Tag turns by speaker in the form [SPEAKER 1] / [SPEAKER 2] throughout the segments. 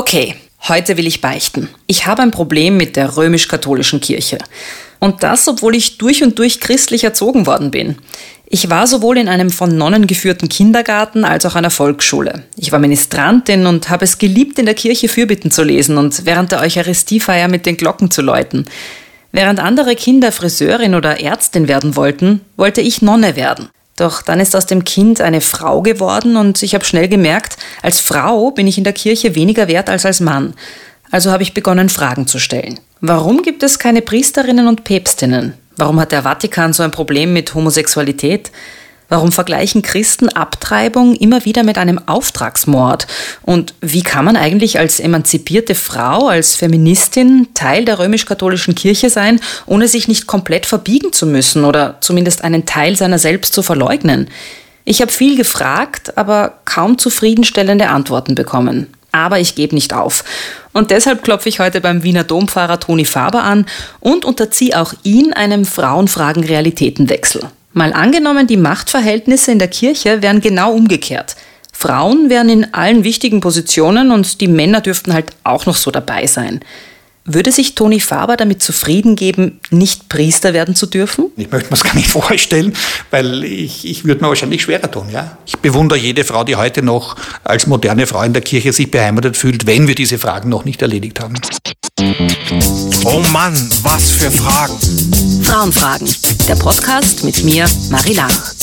[SPEAKER 1] Okay, heute will ich beichten. Ich habe ein Problem mit der römisch-katholischen Kirche. Und das, obwohl ich durch und durch christlich erzogen worden bin. Ich war sowohl in einem von Nonnen geführten Kindergarten als auch einer Volksschule. Ich war Ministrantin und habe es geliebt, in der Kirche Fürbitten zu lesen und während der Eucharistiefeier mit den Glocken zu läuten. Während andere Kinder Friseurin oder Ärztin werden wollten, wollte ich Nonne werden. Doch dann ist aus dem Kind eine Frau geworden und ich habe schnell gemerkt, als Frau bin ich in der Kirche weniger wert als als Mann. Also habe ich begonnen, Fragen zu stellen. Warum gibt es keine Priesterinnen und Päpstinnen? Warum hat der Vatikan so ein Problem mit Homosexualität? Warum vergleichen Christen Abtreibung immer wieder mit einem Auftragsmord? Und wie kann man eigentlich als emanzipierte Frau, als Feministin Teil der römisch-katholischen Kirche sein, ohne sich nicht komplett verbiegen zu müssen oder zumindest einen Teil seiner selbst zu verleugnen? Ich habe viel gefragt, aber kaum zufriedenstellende Antworten bekommen. Aber ich gebe nicht auf. Und deshalb klopfe ich heute beim Wiener Dompfarrer Toni Faber an und unterziehe auch ihn einem Frauenfragen-Realitätenwechsel. Mal angenommen, die Machtverhältnisse in der Kirche wären genau umgekehrt. Frauen wären in allen wichtigen Positionen und die Männer dürften halt auch noch so dabei sein. Würde sich Toni Faber damit zufrieden geben, nicht Priester werden zu dürfen?
[SPEAKER 2] Ich möchte mir das gar nicht vorstellen, weil ich, ich würde mir wahrscheinlich schwerer tun. Ja? Ich bewundere jede Frau, die heute noch als moderne Frau in der Kirche sich beheimatet fühlt, wenn wir diese Fragen noch nicht erledigt haben.
[SPEAKER 3] Oh Mann, was für Fragen.
[SPEAKER 1] Frauenfragen, der Podcast mit mir, Marie Lach.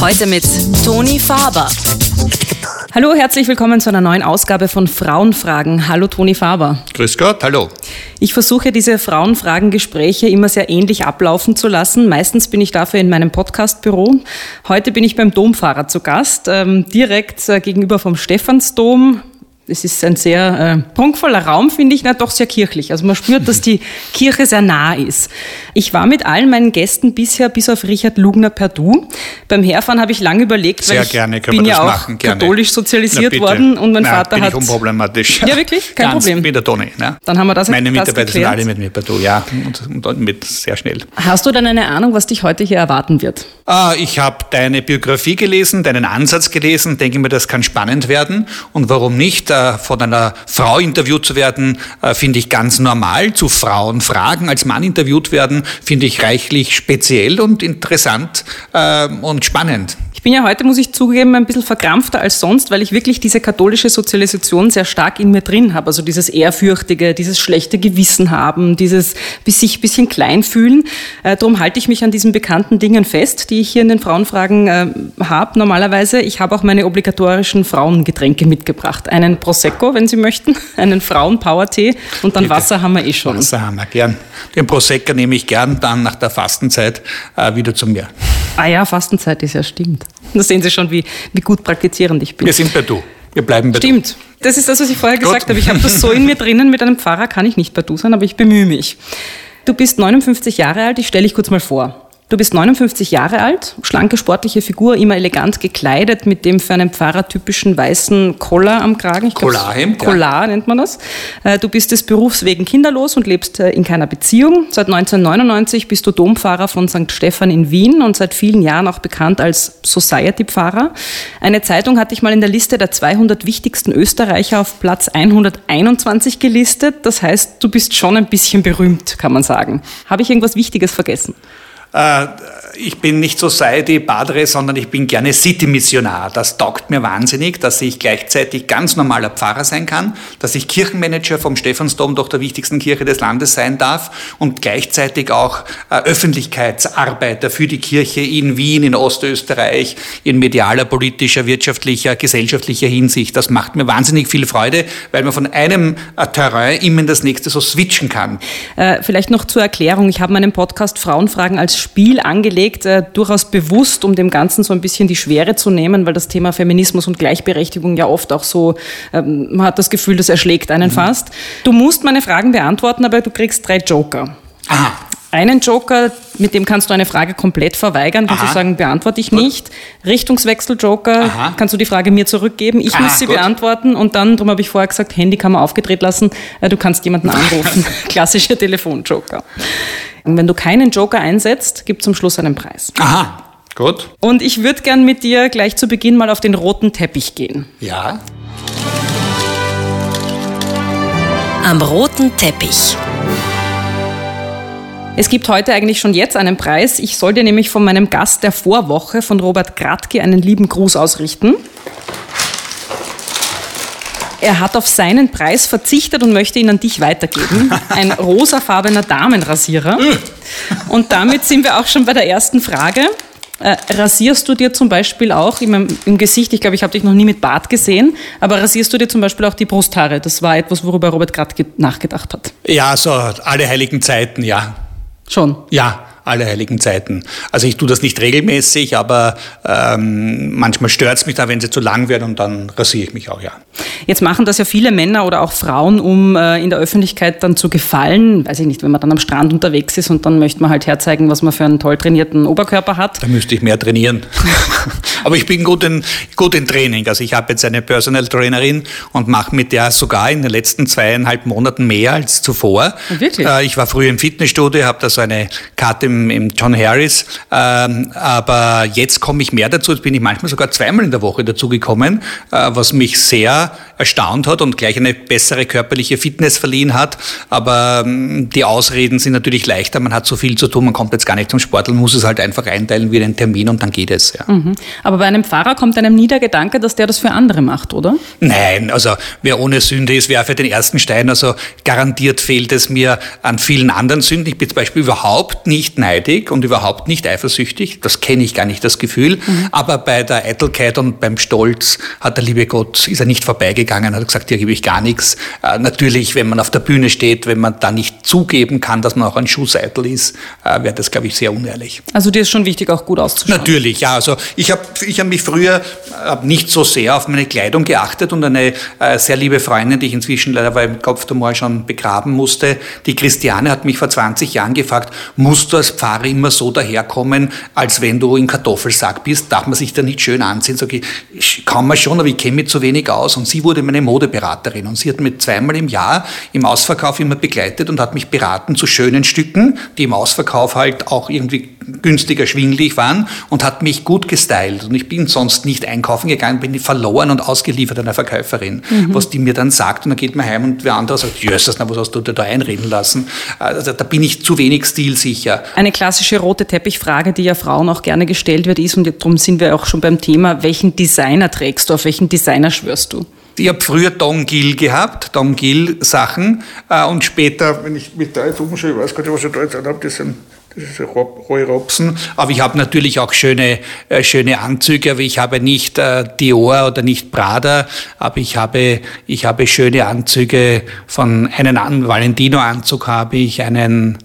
[SPEAKER 1] Heute mit Toni Faber. Hallo, herzlich willkommen zu einer neuen Ausgabe von Frauenfragen. Hallo Toni Faber.
[SPEAKER 2] Grüß Gott, hallo.
[SPEAKER 1] Ich versuche diese Frauenfragen-Gespräche immer sehr ähnlich ablaufen zu lassen. Meistens bin ich dafür in meinem Podcastbüro. Heute bin ich beim Domfahrer zu Gast, ähm, direkt äh, gegenüber vom Stephansdom. Es ist ein sehr äh, prunkvoller Raum, finde ich, na, doch sehr kirchlich. Also man spürt, dass die Kirche sehr nah ist. Ich war mit allen meinen Gästen bisher, bis auf Richard Lugner per Du. Beim Herfahren habe ich lange überlegt,
[SPEAKER 2] sehr
[SPEAKER 1] weil ich
[SPEAKER 2] gerne,
[SPEAKER 1] bin ja auch
[SPEAKER 2] machen,
[SPEAKER 1] katholisch sozialisiert Na, worden und mein
[SPEAKER 2] Na,
[SPEAKER 1] Vater
[SPEAKER 2] bin
[SPEAKER 1] hat...
[SPEAKER 2] Ich unproblematisch.
[SPEAKER 1] Ja, wirklich? Kein
[SPEAKER 2] Ganz
[SPEAKER 1] Problem.
[SPEAKER 2] Mit der Toni. Ne?
[SPEAKER 1] Dann haben wir das
[SPEAKER 2] Meine
[SPEAKER 1] das
[SPEAKER 2] Mitarbeiter sind
[SPEAKER 1] geklärt.
[SPEAKER 2] alle mit mir per Du, ja. Und, und mit sehr schnell.
[SPEAKER 1] Hast du denn eine Ahnung, was dich heute hier erwarten wird?
[SPEAKER 2] Ah, ich habe deine Biografie gelesen, deinen Ansatz gelesen, denke mir, das kann spannend werden. Und warum nicht? Äh, von einer Frau interviewt zu werden, äh, finde ich ganz normal. Zu Frauen fragen, als Mann interviewt werden, finde ich reichlich speziell und interessant äh, und spannend.
[SPEAKER 1] Ich bin ja heute, muss ich zugeben, ein bisschen verkrampfter als sonst, weil ich wirklich diese katholische Sozialisation sehr stark in mir drin habe. Also dieses Ehrfürchtige, dieses schlechte Gewissen haben, dieses bis sich ein bisschen klein fühlen. Äh, darum halte ich mich an diesen bekannten Dingen fest, die ich hier in den Frauenfragen äh, habe. Normalerweise, ich habe auch meine obligatorischen Frauengetränke mitgebracht. Einen Prosecco, wenn Sie möchten, einen Frauen-Power-Tee und dann
[SPEAKER 2] Bitte.
[SPEAKER 1] Wasser haben wir eh schon.
[SPEAKER 2] Wasser haben wir gern. Den Prosecco nehme ich gern dann nach der Fastenzeit äh, wieder zu mir.
[SPEAKER 1] Ah ja, Fastenzeit ist ja stimmt. Da sehen Sie schon, wie, wie gut praktizierend ich bin.
[SPEAKER 2] Wir sind bei Du. Wir bleiben bei
[SPEAKER 1] Stimmt. Das ist das, was ich vorher
[SPEAKER 2] Gut.
[SPEAKER 1] gesagt habe. Ich habe das so in mir drinnen. Mit einem Pfarrer kann ich nicht bei du sein, aber ich bemühe mich. Du bist 59 Jahre alt. Ich stelle dich kurz mal vor. Du bist 59 Jahre alt, schlanke sportliche Figur, immer elegant gekleidet mit dem für einen Pfarrer typischen weißen Collar am Kragen. Ich
[SPEAKER 2] Collarhemd, ja.
[SPEAKER 1] Collar nennt man das. Äh, Du bist des Berufs wegen kinderlos und lebst äh, in keiner Beziehung. Seit 1999 bist du Dompfarrer von St. Stephan in Wien und seit vielen Jahren auch bekannt als Society-Pfarrer. Eine Zeitung hat dich mal in der Liste der 200 wichtigsten Österreicher auf Platz 121 gelistet. Das heißt, du bist schon ein bisschen berühmt, kann man sagen. Habe ich irgendwas Wichtiges vergessen?
[SPEAKER 2] Äh, ich bin nicht Society Padre, sondern ich bin gerne City-Missionar. Das taugt mir wahnsinnig, dass ich gleichzeitig ganz normaler Pfarrer sein kann, dass ich Kirchenmanager vom Stephansdom, doch der wichtigsten Kirche des Landes sein darf und gleichzeitig auch äh, Öffentlichkeitsarbeiter für die Kirche in Wien, in Ostösterreich, in medialer, politischer, wirtschaftlicher, gesellschaftlicher Hinsicht. Das macht mir wahnsinnig viel Freude, weil man von einem äh, Terrain immer in das nächste so switchen kann.
[SPEAKER 1] Äh, vielleicht noch zur Erklärung. Ich habe meinen Podcast Frauenfragen als Spiel angelegt, äh, durchaus bewusst, um dem Ganzen so ein bisschen die Schwere zu nehmen, weil das Thema Feminismus und Gleichberechtigung ja oft auch so, ähm, man hat das Gefühl, das erschlägt einen fast. Du musst meine Fragen beantworten, aber du kriegst drei Joker.
[SPEAKER 2] Aha.
[SPEAKER 1] Einen Joker, mit dem kannst du eine Frage komplett verweigern, kannst
[SPEAKER 2] Aha.
[SPEAKER 1] du sagen, beantworte ich nicht. Richtungswechsel-Joker, kannst du die Frage mir zurückgeben. Ich
[SPEAKER 2] Ah,
[SPEAKER 1] muss sie
[SPEAKER 2] gut.
[SPEAKER 1] beantworten und dann, darum habe ich vorher gesagt, Handy kann man aufgedreht lassen, äh, du kannst jemanden anrufen. Klassischer Telefonjoker. Und wenn du keinen Joker einsetzt, gibt zum Schluss einen Preis.
[SPEAKER 2] Aha, gut.
[SPEAKER 1] Und ich würde gern mit dir gleich zu Beginn mal auf den roten Teppich gehen.
[SPEAKER 2] Ja.
[SPEAKER 4] am roten Teppich.
[SPEAKER 1] Es gibt heute eigentlich schon jetzt einen Preis. Ich soll dir nämlich von meinem Gast der Vorwoche, von Robert Gradke, einen lieben Gruß ausrichten. Er hat auf seinen Preis verzichtet und möchte ihn an dich weitergeben. Ein rosafarbener Damenrasierer. Und damit sind wir auch schon bei der ersten Frage. Äh, rasierst du dir zum Beispiel auch im, im Gesicht, ich glaube, ich habe dich noch nie mit Bart gesehen, aber rasierst du dir zum Beispiel auch die Brusthaare? Das war etwas, worüber Robert gerade nachgedacht hat.
[SPEAKER 2] Ja, so alle heiligen Zeiten, ja.
[SPEAKER 1] Schon?
[SPEAKER 2] Ja, alle heiligen Zeiten. Also ich tue das nicht regelmäßig, aber ähm, manchmal stört es mich da, wenn sie zu lang werden und dann rasiere ich mich auch, ja.
[SPEAKER 1] Jetzt machen das ja viele Männer oder auch Frauen, um äh, in der Öffentlichkeit dann zu gefallen. Weiß ich nicht, wenn man dann am Strand unterwegs ist und dann möchte man halt herzeigen, was man für einen toll trainierten Oberkörper hat.
[SPEAKER 2] Da müsste ich mehr trainieren. aber ich bin gut in, gut in Training. Also ich habe jetzt eine Personal Trainerin und mache mit der sogar in den letzten zweieinhalb Monaten mehr als zuvor.
[SPEAKER 1] Wirklich?
[SPEAKER 2] Äh, ich war früher im Fitnessstudio, habe da so eine Karte im, im John Harris. Ähm, aber jetzt komme ich mehr dazu. Jetzt bin ich manchmal sogar zweimal in der Woche dazugekommen, äh, was mich sehr erstaunt hat und gleich eine bessere körperliche Fitness verliehen hat. Aber ähm, die Ausreden sind natürlich leichter. Man hat so viel zu tun, man kommt jetzt gar nicht zum Sport und muss es halt einfach einteilen wie einen Termin und dann geht es. Ja.
[SPEAKER 1] Mhm. Aber bei einem Pfarrer kommt einem nie der Gedanke, dass der das für andere macht, oder?
[SPEAKER 2] Nein, also wer ohne Sünde ist, werfe den ersten Stein. Also garantiert fehlt es mir an vielen anderen Sünden. Ich bin zum Beispiel überhaupt nicht neidig und überhaupt nicht eifersüchtig. Das kenne ich gar nicht, das Gefühl. Mhm. Aber bei der Eitelkeit und beim Stolz hat der liebe Gott, ist er nicht vorbeigegangen, hat gesagt, hier gebe ich gar nichts. Äh, natürlich, wenn man auf der Bühne steht, wenn man da nicht zugeben kann, dass man auch ein Schuhseitel ist, äh, wäre das, glaube ich, sehr unehrlich.
[SPEAKER 1] Also dir ist schon wichtig, auch gut auszuschauen?
[SPEAKER 2] Natürlich, ja. Also ich habe ich hab mich früher hab nicht so sehr auf meine Kleidung geachtet und eine äh, sehr liebe Freundin, die ich inzwischen leider beim Kopftumor schon begraben musste, die Christiane hat mich vor 20 Jahren gefragt, musst du als Pfarrer immer so daherkommen, als wenn du im Kartoffelsack bist? Darf man sich da nicht schön anziehen? Sag ich, kann man schon, aber ich kenne mich zu wenig aus. Und sie wurde meine Modeberaterin und sie hat mich zweimal im Jahr im Ausverkauf immer begleitet und hat mich beraten zu schönen Stücken, die im Ausverkauf halt auch irgendwie günstig erschwinglich waren und hat mich gut gestylt. Und ich bin sonst nicht einkaufen gegangen, bin verloren und ausgeliefert einer Verkäuferin, mhm. was die mir dann sagt. Und dann geht man heim und wer andere sagt, jösses, was hast du dir da einreden lassen? Also da bin ich zu wenig stilsicher.
[SPEAKER 1] Eine klassische rote Teppichfrage, die ja Frauen auch gerne gestellt wird, ist, und darum sind wir auch schon beim Thema, welchen Designer trägst du, auf welchen Designer schwörst du?
[SPEAKER 2] Ich habe früher Don Gill gehabt, Don Gill Sachen äh, und später, wenn ich mit da jetzt umschaue, ich weiß gar nicht, was ich da jetzt habe, das sind Roy Robson. Aber ich habe natürlich auch schöne, äh, schöne Anzüge, aber ich habe nicht äh, Dior oder nicht Prada, aber ich habe, ich habe schöne Anzüge von einem Valentino-Anzug habe ich, einen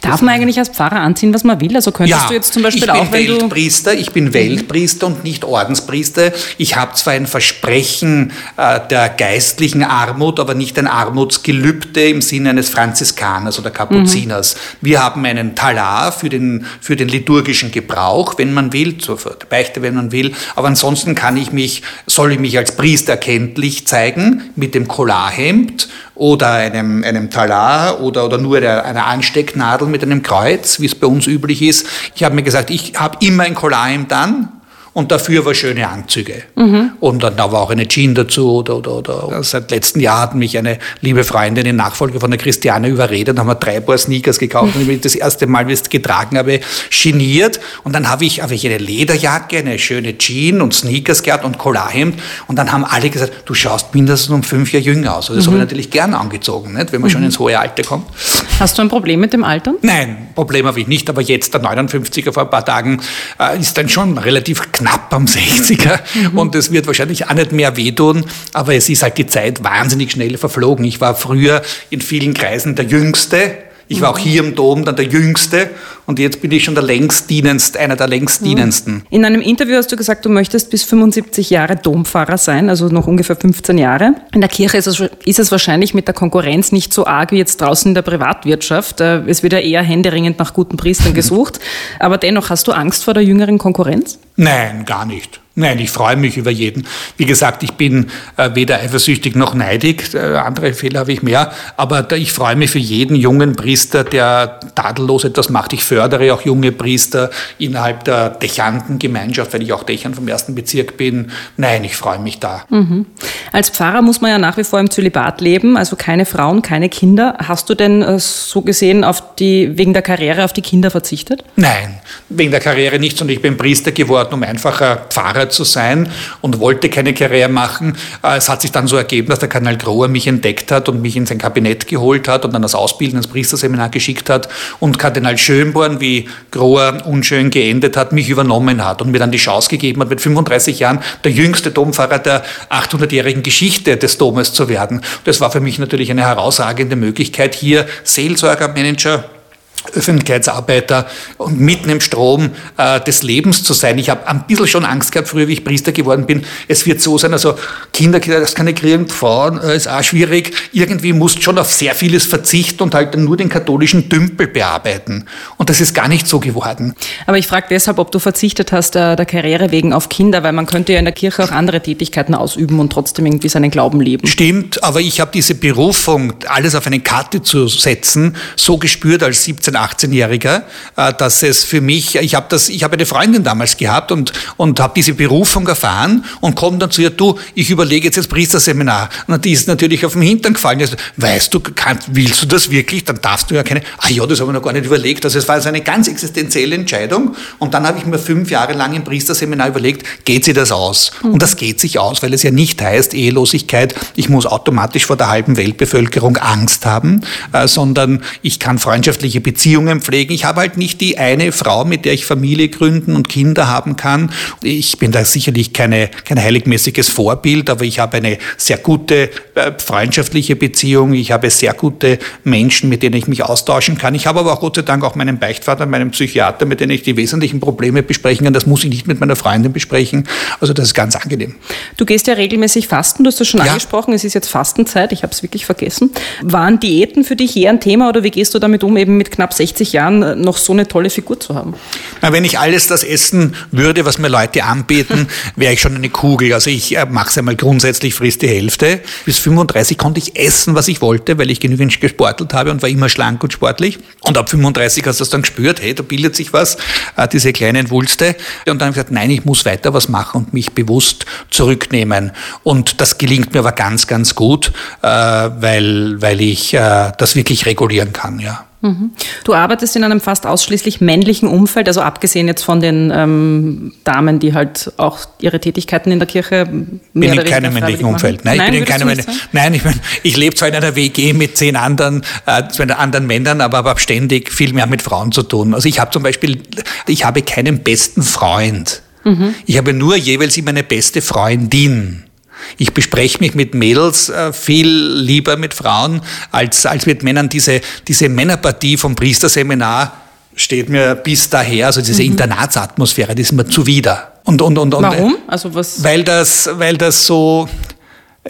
[SPEAKER 1] Darf man eigentlich als Pfarrer anziehen, was man will? Also könntest
[SPEAKER 2] ja,
[SPEAKER 1] du jetzt zum Beispiel
[SPEAKER 2] ich
[SPEAKER 1] auch,
[SPEAKER 2] wenn Weltpriester, Ich bin Weltpriester und nicht Ordenspriester. Ich habe zwar ein Versprechen äh, der geistlichen Armut, aber nicht ein Armutsgelübde im Sinne eines Franziskaners oder Kapuziners. Mhm. Wir haben einen Talar für den, für den liturgischen Gebrauch, wenn man will, zur Beichte, wenn man will. Aber ansonsten kann ich mich, soll ich mich als Priester erkenntlich zeigen mit dem Collarhemd oder einem, einem Talar oder, oder nur einer Anstecknadel mit einem Kreuz, wie es bei uns üblich ist. Ich habe mir gesagt, ich habe immer ein Collarhemd an und dafür war schöne Anzüge. Mhm. Und dann da war auch eine Jeans dazu. Oder, oder, oder. Seit letztem Jahr hat mich eine liebe Freundin in Nachfolge von der Christiane überredet, haben wir drei Paar Sneakers gekauft und ich das erste Mal, wie ich es getragen habe, geniert. Und dann habe ich, habe ich eine Lederjacke, eine schöne Jeans und Sneakers gehabt und Collarhemd. Und dann haben alle gesagt, du schaust mindestens um fünf Jahre jünger aus. Und das mhm. habe ich natürlich gern angezogen, nicht? wenn man mhm. schon ins hohe Alter kommt.
[SPEAKER 1] Hast du ein Problem mit dem Alter?
[SPEAKER 2] Nein, Problem habe ich nicht. Aber jetzt, der 59er vor ein paar Tagen, äh, ist dann schon relativ knapp knapp am 60er mhm. und es wird wahrscheinlich auch nicht mehr wehtun, aber es ist halt die Zeit wahnsinnig schnell verflogen. Ich war früher in vielen Kreisen der Jüngste. Ich war auch hier im Dom dann der Jüngste und jetzt bin ich schon der längstdienendste, einer der längstdienendsten.
[SPEAKER 1] In einem Interview hast du gesagt, du möchtest bis 75 Jahre Dompfarrer sein, also noch ungefähr 15 Jahre. In der Kirche ist es, ist es wahrscheinlich mit der Konkurrenz nicht so arg wie jetzt draußen in der Privatwirtschaft. Äh, es wird ja eher händeringend nach guten Priestern gesucht. Aber dennoch, hast du Angst vor der jüngeren Konkurrenz?
[SPEAKER 2] Nein, gar nicht. Nein, ich freue mich über jeden. Wie gesagt, ich bin äh, weder eifersüchtig noch neidig. Äh, andere Fehler habe ich mehr. Aber da, ich freue mich für jeden jungen Priester, der tadellos etwas macht. Ich fördere auch junge Priester innerhalb der Dächantengemeinschaft, weil ich auch Dächern vom ersten Bezirk bin. Nein, ich freue mich da.
[SPEAKER 1] Mhm. Als Pfarrer muss man ja nach wie vor im Zölibat leben, also keine Frauen, keine Kinder. Hast du denn äh, so gesehen auf die, wegen der Karriere auf die Kinder verzichtet?
[SPEAKER 2] Nein, wegen der Karriere nicht, sondern ich bin Priester geworden, um einfacher Pfarrer zu sein und wollte keine Karriere machen. Äh, es hat sich dann so ergeben, dass der Kardinal Grohr mich entdeckt hat und mich in sein Kabinett geholt hat und dann das Ausbilden ins Priesterseminar geschickt hat und Kardinal Schönborn, wie Grohr unschön geendet hat, mich übernommen hat und mir dann die Chance gegeben hat, mit 35 Jahren der jüngste Dompfarrer der 800-jährigen Geschichte des Domes zu werden. Das war für mich natürlich eine herausragende Möglichkeit, hier Seelsorgermanager Öffentlichkeitsarbeiter und mitten im Strom äh, des Lebens zu sein. Ich habe ein bisschen schon Angst gehabt, früher, wie ich Priester geworden bin. Es wird so sein, also Kinder, das kann ich kriegen, Frauen äh, ist auch schwierig. Irgendwie musst schon auf sehr vieles verzichten und halt nur den katholischen Dümpel bearbeiten. Und das ist gar nicht so geworden.
[SPEAKER 1] Aber ich frage deshalb, ob du verzichtet hast äh, der Karriere wegen auf Kinder, weil man könnte ja in der Kirche auch andere Tätigkeiten ausüben und trotzdem irgendwie seinen Glauben leben.
[SPEAKER 2] Stimmt, aber ich habe diese Berufung, alles auf eine Karte zu setzen, so gespürt als 17 18-Jähriger, äh, dass es für mich, ich habe das, ich habe eine Freundin damals gehabt und, und habe diese Berufung erfahren und komme dann zu ihr, du, ich überlege jetzt das Priesterseminar. Und die ist natürlich auf den Hintern gefallen. Also, weißt du, kann, willst du das wirklich? Dann darfst du ja keine, ah ja, das habe ich noch gar nicht überlegt. Also es war also eine ganz existenzielle Entscheidung. Und dann habe ich mir fünf Jahre lang im Priesterseminar überlegt, geht sie das aus? Mhm. Und das geht sich aus, weil es ja nicht heißt, Ehelosigkeit, ich muss automatisch vor der halben Weltbevölkerung Angst haben, äh, sondern ich kann freundschaftliche Beziehungen Beziehungen pflegen. Ich habe halt nicht die eine Frau, mit der ich Familie gründen und Kinder haben kann. Ich bin da sicherlich keine, kein heiligmäßiges Vorbild, aber ich habe eine sehr gute äh, freundschaftliche Beziehung. Ich habe sehr gute Menschen, mit denen ich mich austauschen kann. Ich habe aber auch Gott sei Dank auch meinen Beichtvater, meinen Psychiater, mit denen ich die wesentlichen Probleme besprechen kann. Das muss ich nicht mit meiner Freundin besprechen. Also das ist ganz angenehm.
[SPEAKER 1] Du gehst ja regelmäßig fasten, du hast das schon ja. angesprochen. Es ist jetzt Fastenzeit, ich habe es wirklich vergessen. Waren Diäten für dich eher ein Thema oder wie gehst du damit um, eben mit knapp 60 Jahren äh, noch so eine tolle Figur zu haben?
[SPEAKER 2] Na, wenn ich alles das essen würde, was mir Leute anbieten, wäre ich schon eine Kugel. Also ich äh, mache es einmal grundsätzlich, frisst die Hälfte. Bis 35 konnte ich essen, was ich wollte, weil ich genügend gesportelt habe und war immer schlank und sportlich. Und ab 35 hast du das dann gespürt, hey, da bildet sich was, äh, diese kleinen Wulste. Und dann habe ich gesagt, nein, ich muss weiter was machen und mich bewusst zurücknehmen. Und das gelingt mir aber ganz, ganz gut, weil, weil ich das wirklich regulieren kann, ja.
[SPEAKER 1] Mhm. Du arbeitest in einem fast ausschließlich männlichen Umfeld, also abgesehen jetzt von den ähm, Damen, die halt auch ihre Tätigkeiten in der Kirche
[SPEAKER 2] mehr bin in keinem männlichen Umfeld. Nein, Nein, ich bin in keinem Nein, ich, mein, ich lebe zwar in einer WG mit zehn anderen, äh, zwei anderen Männern, aber habe ständig viel mehr mit Frauen zu tun. Also ich habe zum Beispiel, ich habe keinen besten Freund. Mhm. Ich habe nur jeweils immer eine beste Freundin. Ich bespreche mich mit Mädels äh, viel lieber mit Frauen als, als mit Männern. Diese, diese Männerpartie vom Priesterseminar steht mir bis daher, also diese mhm. Internatsatmosphäre, die ist mir zuwider.
[SPEAKER 1] Und, und, und, und, Warum? Also was?
[SPEAKER 2] Weil das, weil das so,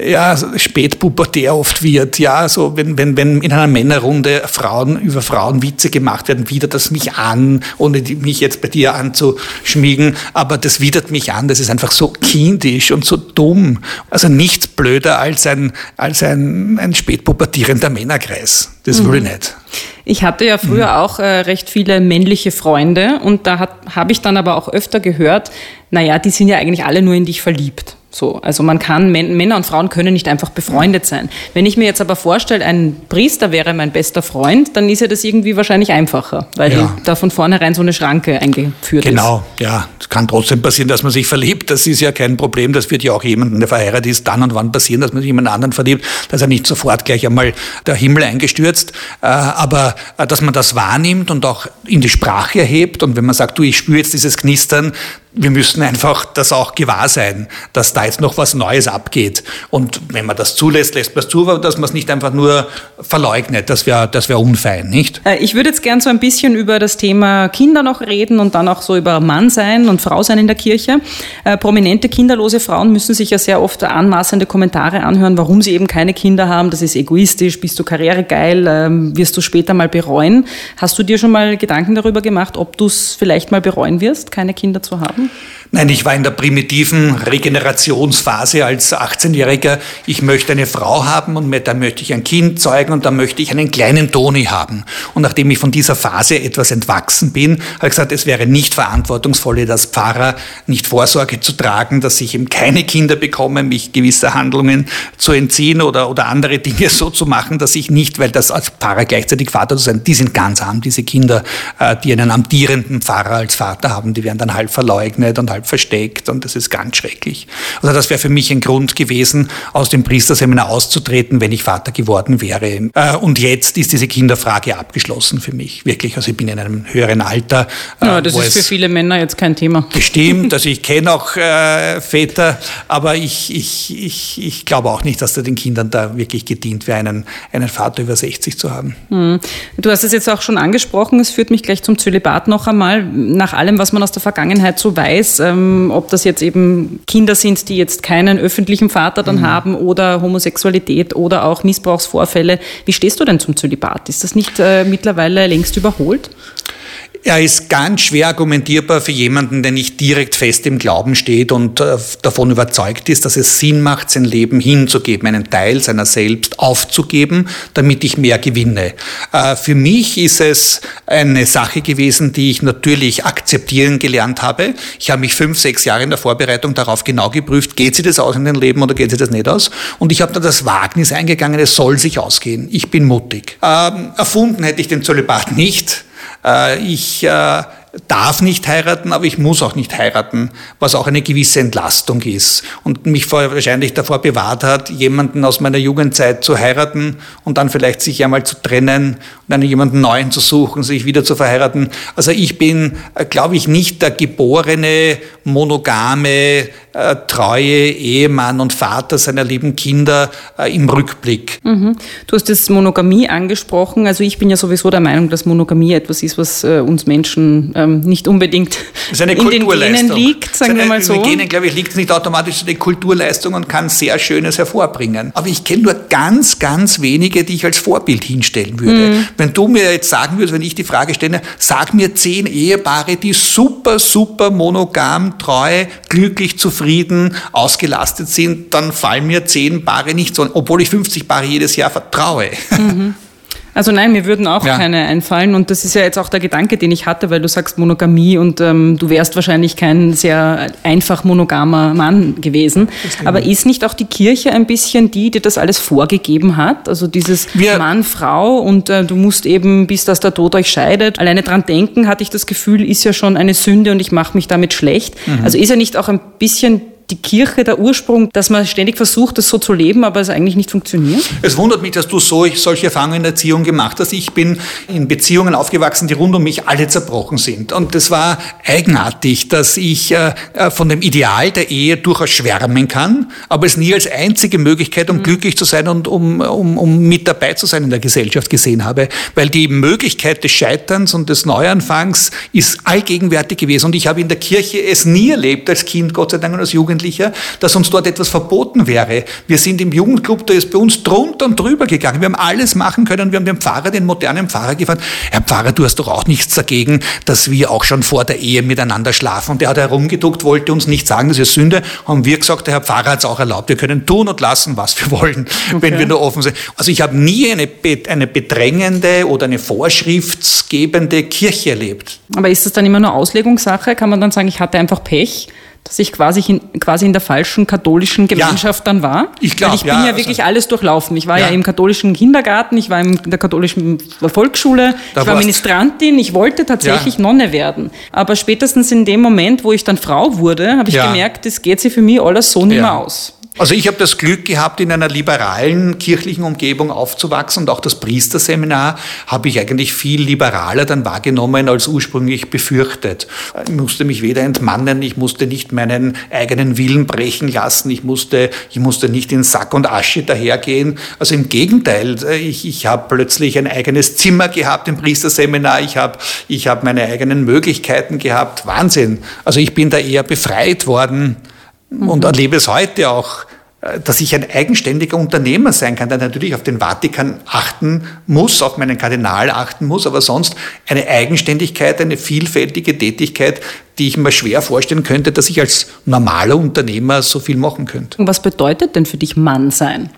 [SPEAKER 2] ja, spätpubertär oft wird, ja, so wenn, wenn, wenn in einer Männerrunde Frauen über Frauen Witze gemacht werden, widert das mich an, ohne mich jetzt bei dir anzuschmiegen, aber das widert mich an, das ist einfach so kindisch und so dumm. Also nichts blöder als ein, als ein, ein spätpubertierender Männerkreis. Das mhm. will ich nicht.
[SPEAKER 1] Ich hatte ja früher mhm. auch äh, recht viele männliche Freunde und da habe ich dann aber auch öfter gehört, naja, die sind ja eigentlich alle nur in dich verliebt. So, also man kann, Männer und Frauen können nicht einfach befreundet sein. Wenn ich mir jetzt aber vorstelle, ein Priester wäre mein bester Freund, dann ist ja das irgendwie wahrscheinlich einfacher, weil ja. da von vornherein so eine Schranke eingeführt
[SPEAKER 2] genau, ist. Genau, ja. Es kann trotzdem passieren, dass man sich verliebt. Das ist ja kein Problem. Das wird ja auch jemandem, der verheiratet ist, dann und wann passieren, dass man sich jemand anderen verliebt. Da ist ja nicht sofort gleich einmal der Himmel eingestürzt. Äh, aber äh, dass man das wahrnimmt und auch in die Sprache erhebt und wenn man sagt, du, ich spüre jetzt dieses Knistern, wir müssen einfach das auch gewahr sein, dass da jetzt noch was Neues abgeht. Und wenn man das zulässt, lässt man es zu, aber dass man es nicht einfach nur verleugnet. Das wäre das wär unfein, nicht?
[SPEAKER 1] Äh, ich würde jetzt gern so ein bisschen über das Thema Kinder noch reden und dann auch so über Mann sein und Frau sein in der Kirche. Äh, prominente kinderlose Frauen müssen sich ja sehr oft anmaßende Kommentare anhören, warum sie eben keine Kinder haben. Das ist egoistisch, bist du karrieregeil, ähm, wirst du später mal bereuen. Hast du dir schon mal Gedanken darüber gemacht, ob du es vielleicht mal bereuen wirst, keine Kinder zu haben?
[SPEAKER 2] Nein, ich war in der primitiven Regenerationsphase als 18-Jähriger. Ich möchte eine Frau haben und dann möchte ich ein Kind zeugen und dann möchte ich einen kleinen Toni haben. Und nachdem ich von dieser Phase etwas entwachsen bin, habe ich gesagt, es wäre nicht verantwortungsvoll, als Pfarrer nicht Vorsorge zu tragen, dass ich eben keine Kinder bekomme, mich gewisser Handlungen zu entziehen oder, oder andere Dinge so zu machen, dass ich nicht, weil das als Pfarrer gleichzeitig Vater zu sein, die sind ganz arm, diese Kinder, äh, die einen amtierenden Pfarrer als Vater haben, die werden dann halb verleugnet und halb versteckt und das ist ganz schrecklich. Also das wäre für mich ein Grund gewesen, aus dem Priesterseminar auszutreten, wenn ich Vater geworden wäre. Äh, und jetzt ist diese Kinderfrage abgeschlossen für mich, wirklich. Also ich bin in einem höheren Alter.
[SPEAKER 1] Äh, ja, das ist für viele Männer jetzt kein Thema.
[SPEAKER 2] Bestimmt, also ich kenne auch äh, Väter, aber ich, ich, ich, ich glaube auch nicht, dass da den Kindern da wirklich gedient wäre, einen, einen Vater über 60 zu haben.
[SPEAKER 1] Hm. Du hast es jetzt auch schon angesprochen, es führt mich gleich zum Zölibat noch einmal. Nach allem, was man aus der Vergangenheit so weiß, ähm, ob das jetzt eben Kinder sind, die jetzt keinen öffentlichen Vater dann mhm. haben oder Homosexualität oder auch Missbrauchsvorfälle. Wie stehst du denn zum Zölibat? Ist das nicht äh, mittlerweile längst überholt?
[SPEAKER 2] Er ist ganz schwer argumentierbar für jemanden, der nicht direkt fest im Glauben steht und äh, davon überzeugt ist, dass es Sinn macht, sein Leben hinzugeben, einen Teil seiner selbst aufzugeben, damit ich mehr gewinne. Äh, für mich ist es eine Sache gewesen, die ich natürlich akzeptieren gelernt habe. Ich habe mich fünf, sechs Jahre in der Vorbereitung darauf genau geprüft, geht sich das aus in den Leben oder geht sich das nicht aus? Und ich habe dann das Wagnis eingegangen, es soll sich ausgehen. Ich bin mutig. Ähm, erfunden hätte ich den Zölibat nicht. Äh, ich äh, darf nicht heiraten, aber ich muss auch nicht heiraten, was auch eine gewisse Entlastung ist und mich wahrscheinlich davor bewahrt hat, jemanden aus meiner Jugendzeit zu heiraten und dann vielleicht sich einmal zu trennen dann jemanden neuen zu suchen, sich wieder zu verheiraten. Also ich bin, äh, glaube ich, nicht der geborene, monogame, äh, treue Ehemann und Vater seiner lieben Kinder äh, im Rückblick.
[SPEAKER 1] Mhm. Du hast das Monogamie angesprochen. Also ich bin ja sowieso der Meinung, dass Monogamie etwas ist, was uns Menschen ähm, nicht unbedingt in den Genen liegt, sagen wir mal so. In den
[SPEAKER 2] Genen, glaube ich, liegt es nicht automatisch eine Kulturleistung und kann sehr Schönes hervorbringen. Aber ich kenne nur ganz, ganz wenige, die ich als Vorbild hinstellen würde. Mhm. Wenn du mir jetzt sagen würdest, wenn ich die Frage stelle, sag mir zehn Ehepaare, die super, super monogam, treu, glücklich, zufrieden ausgelastet sind, dann fallen mir zehn Paare nicht so, obwohl ich 50 Paare jedes Jahr vertraue.
[SPEAKER 1] Mhm. Also nein, mir würden auch ja. keine einfallen und das ist ja jetzt auch der Gedanke, den ich hatte, weil du sagst Monogamie und ähm, du wärst wahrscheinlich kein sehr einfach monogamer Mann gewesen. Aber ist nicht auch die Kirche ein bisschen die, die das alles vorgegeben hat? Also dieses Wir Mann, Frau und äh, du musst eben, bis dass der Tod euch scheidet. Alleine dran denken, hatte ich das Gefühl, ist ja schon eine Sünde und ich mache mich damit schlecht. Mhm. Also ist ja nicht auch ein bisschen die Kirche der Ursprung, dass man ständig versucht, das so zu leben, aber es eigentlich nicht funktioniert?
[SPEAKER 2] Es wundert mich, dass du so, solche Erfahrungen in der Erziehung gemacht hast. Ich bin in Beziehungen aufgewachsen, die rund um mich alle zerbrochen sind. Und das war eigenartig, dass ich äh, äh von dem Ideal der Ehe durchaus schwärmen kann, aber es nie als einzige Möglichkeit, um mhm. glücklich zu sein und um, um, um mit dabei zu sein in der Gesellschaft gesehen habe. Weil die Möglichkeit des Scheiterns und des Neuanfangs ist allgegenwärtig gewesen. Und ich habe in der Kirche es nie erlebt, als Kind, Gott sei Dank und als Jugendlicher, Jugendlicher, dass uns dort etwas verboten wäre. Wir sind im Jugendclub, da ist bei uns drunter und drüber gegangen. Wir haben alles machen können. Wir haben den Pfarrer, den modernen Pfarrer gefragt, Herr Pfarrer, du hast doch auch nichts dagegen, dass wir auch schon vor der Ehe miteinander schlafen. Und der hat herumgeduckt, wollte uns nicht sagen, das ist Sünde. Haben wir gesagt, der Herr Pfarrer hat es auch erlaubt. Wir können tun und lassen, was wir wollen, okay. wenn wir nur offen sind. Also ich habe nie eine, eine bedrängende oder eine vorschriftsgebende Kirche erlebt.
[SPEAKER 1] Aber ist das dann immer nur Auslegungssache? Kann man dann sagen, ich hatte einfach Pech? Dass ich quasi in, quasi in der falschen katholischen Gemeinschaft ja, dann war.
[SPEAKER 2] Ich glaube,
[SPEAKER 1] ich bin ja, ja wirklich also, alles durchlaufen. Ich war ja. ja. im katholischen Kindergarten, ich war in der katholischen Volksschule, da ich war Ministrantin, ich wollte tatsächlich Nonne werden. Aber spätestens in dem Moment, wo ich dann Frau wurde, habe ich gemerkt, das geht sich für mich alles so nicht mehr aus.
[SPEAKER 2] Also ich habe das Glück gehabt, in einer liberalen kirchlichen Umgebung aufzuwachsen und auch das Priesterseminar habe ich eigentlich viel liberaler dann wahrgenommen als ursprünglich befürchtet. Ich musste mich weder entmannen, ich musste nicht meinen eigenen Willen brechen lassen, ich musste, ich musste nicht in Sack und Asche dahergehen. Also im Gegenteil, ich, ich habe plötzlich ein eigenes Zimmer gehabt im Priesterseminar, ich habe ich hab meine eigenen Möglichkeiten gehabt. Wahnsinn. Also ich bin da eher befreit worden mhm. und erlebe es heute auch äh, dass ich ein eigenständiger Unternehmer sein kann, der natürlich auf den Vatikan achten muss, auf meinen Kardinal achten muss, aber sonst eine Eigenständigkeit, eine vielfältige Tätigkeit, die ich mir schwer vorstellen könnte, dass ich als normaler Unternehmer so viel machen könnte.
[SPEAKER 1] Und was bedeutet denn für dich Mann sein?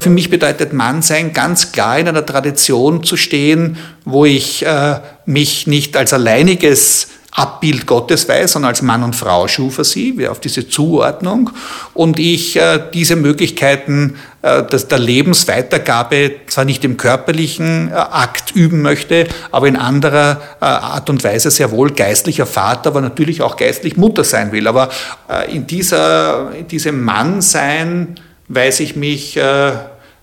[SPEAKER 2] Für mich bedeutet Mann sein, ganz klar in einer Tradition zu stehen, wo ich äh, mich nicht als alleiniges Abbild Gottes weiß, sondern als Mann und Frau schuf er sie, auf diese Zuordnung. Und ich äh, diese Möglichkeiten äh, dass der Lebensweitergabe zwar nicht im körperlichen äh, Akt üben möchte, aber in anderer äh, Art und Weise sehr wohl geistlicher Vater, aber natürlich auch geistlich Mutter sein will. Aber äh, in, dieser, in diesem Mannsein weiß ich mich äh,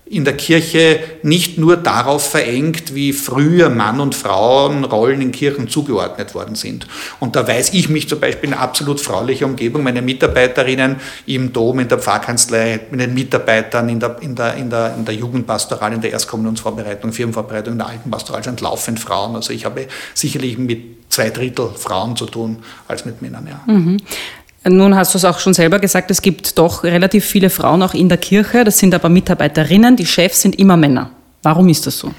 [SPEAKER 2] in der Kirche nicht nur darauf verengt, wie früher Mann und Frauenrollen in Kirchen zugeordnet worden sind. Und da weiß ich mich zum Beispiel in absolut fraulicher Umgebung, meine Mitarbeiterinnen im Dom, in der Pfarrkanzlei, mit den Mitarbeitern in der, in der, in der, in der Jugendpastoral, in der Erstkommunionsvorbereitung, Firmenvorbereitung, in der alten Pastoral sind laufend Frauen. Also ich habe sicherlich mit zwei Drittel Frauen zu tun als mit Männern. Ja. Mhm.
[SPEAKER 1] Nun hast du es auch schon selber gesagt, es gibt doch relativ viele Frauen auch in der Kirche. Das sind aber Mitarbeiterinnen. Die Chefs sind immer Männer. Warum ist das so?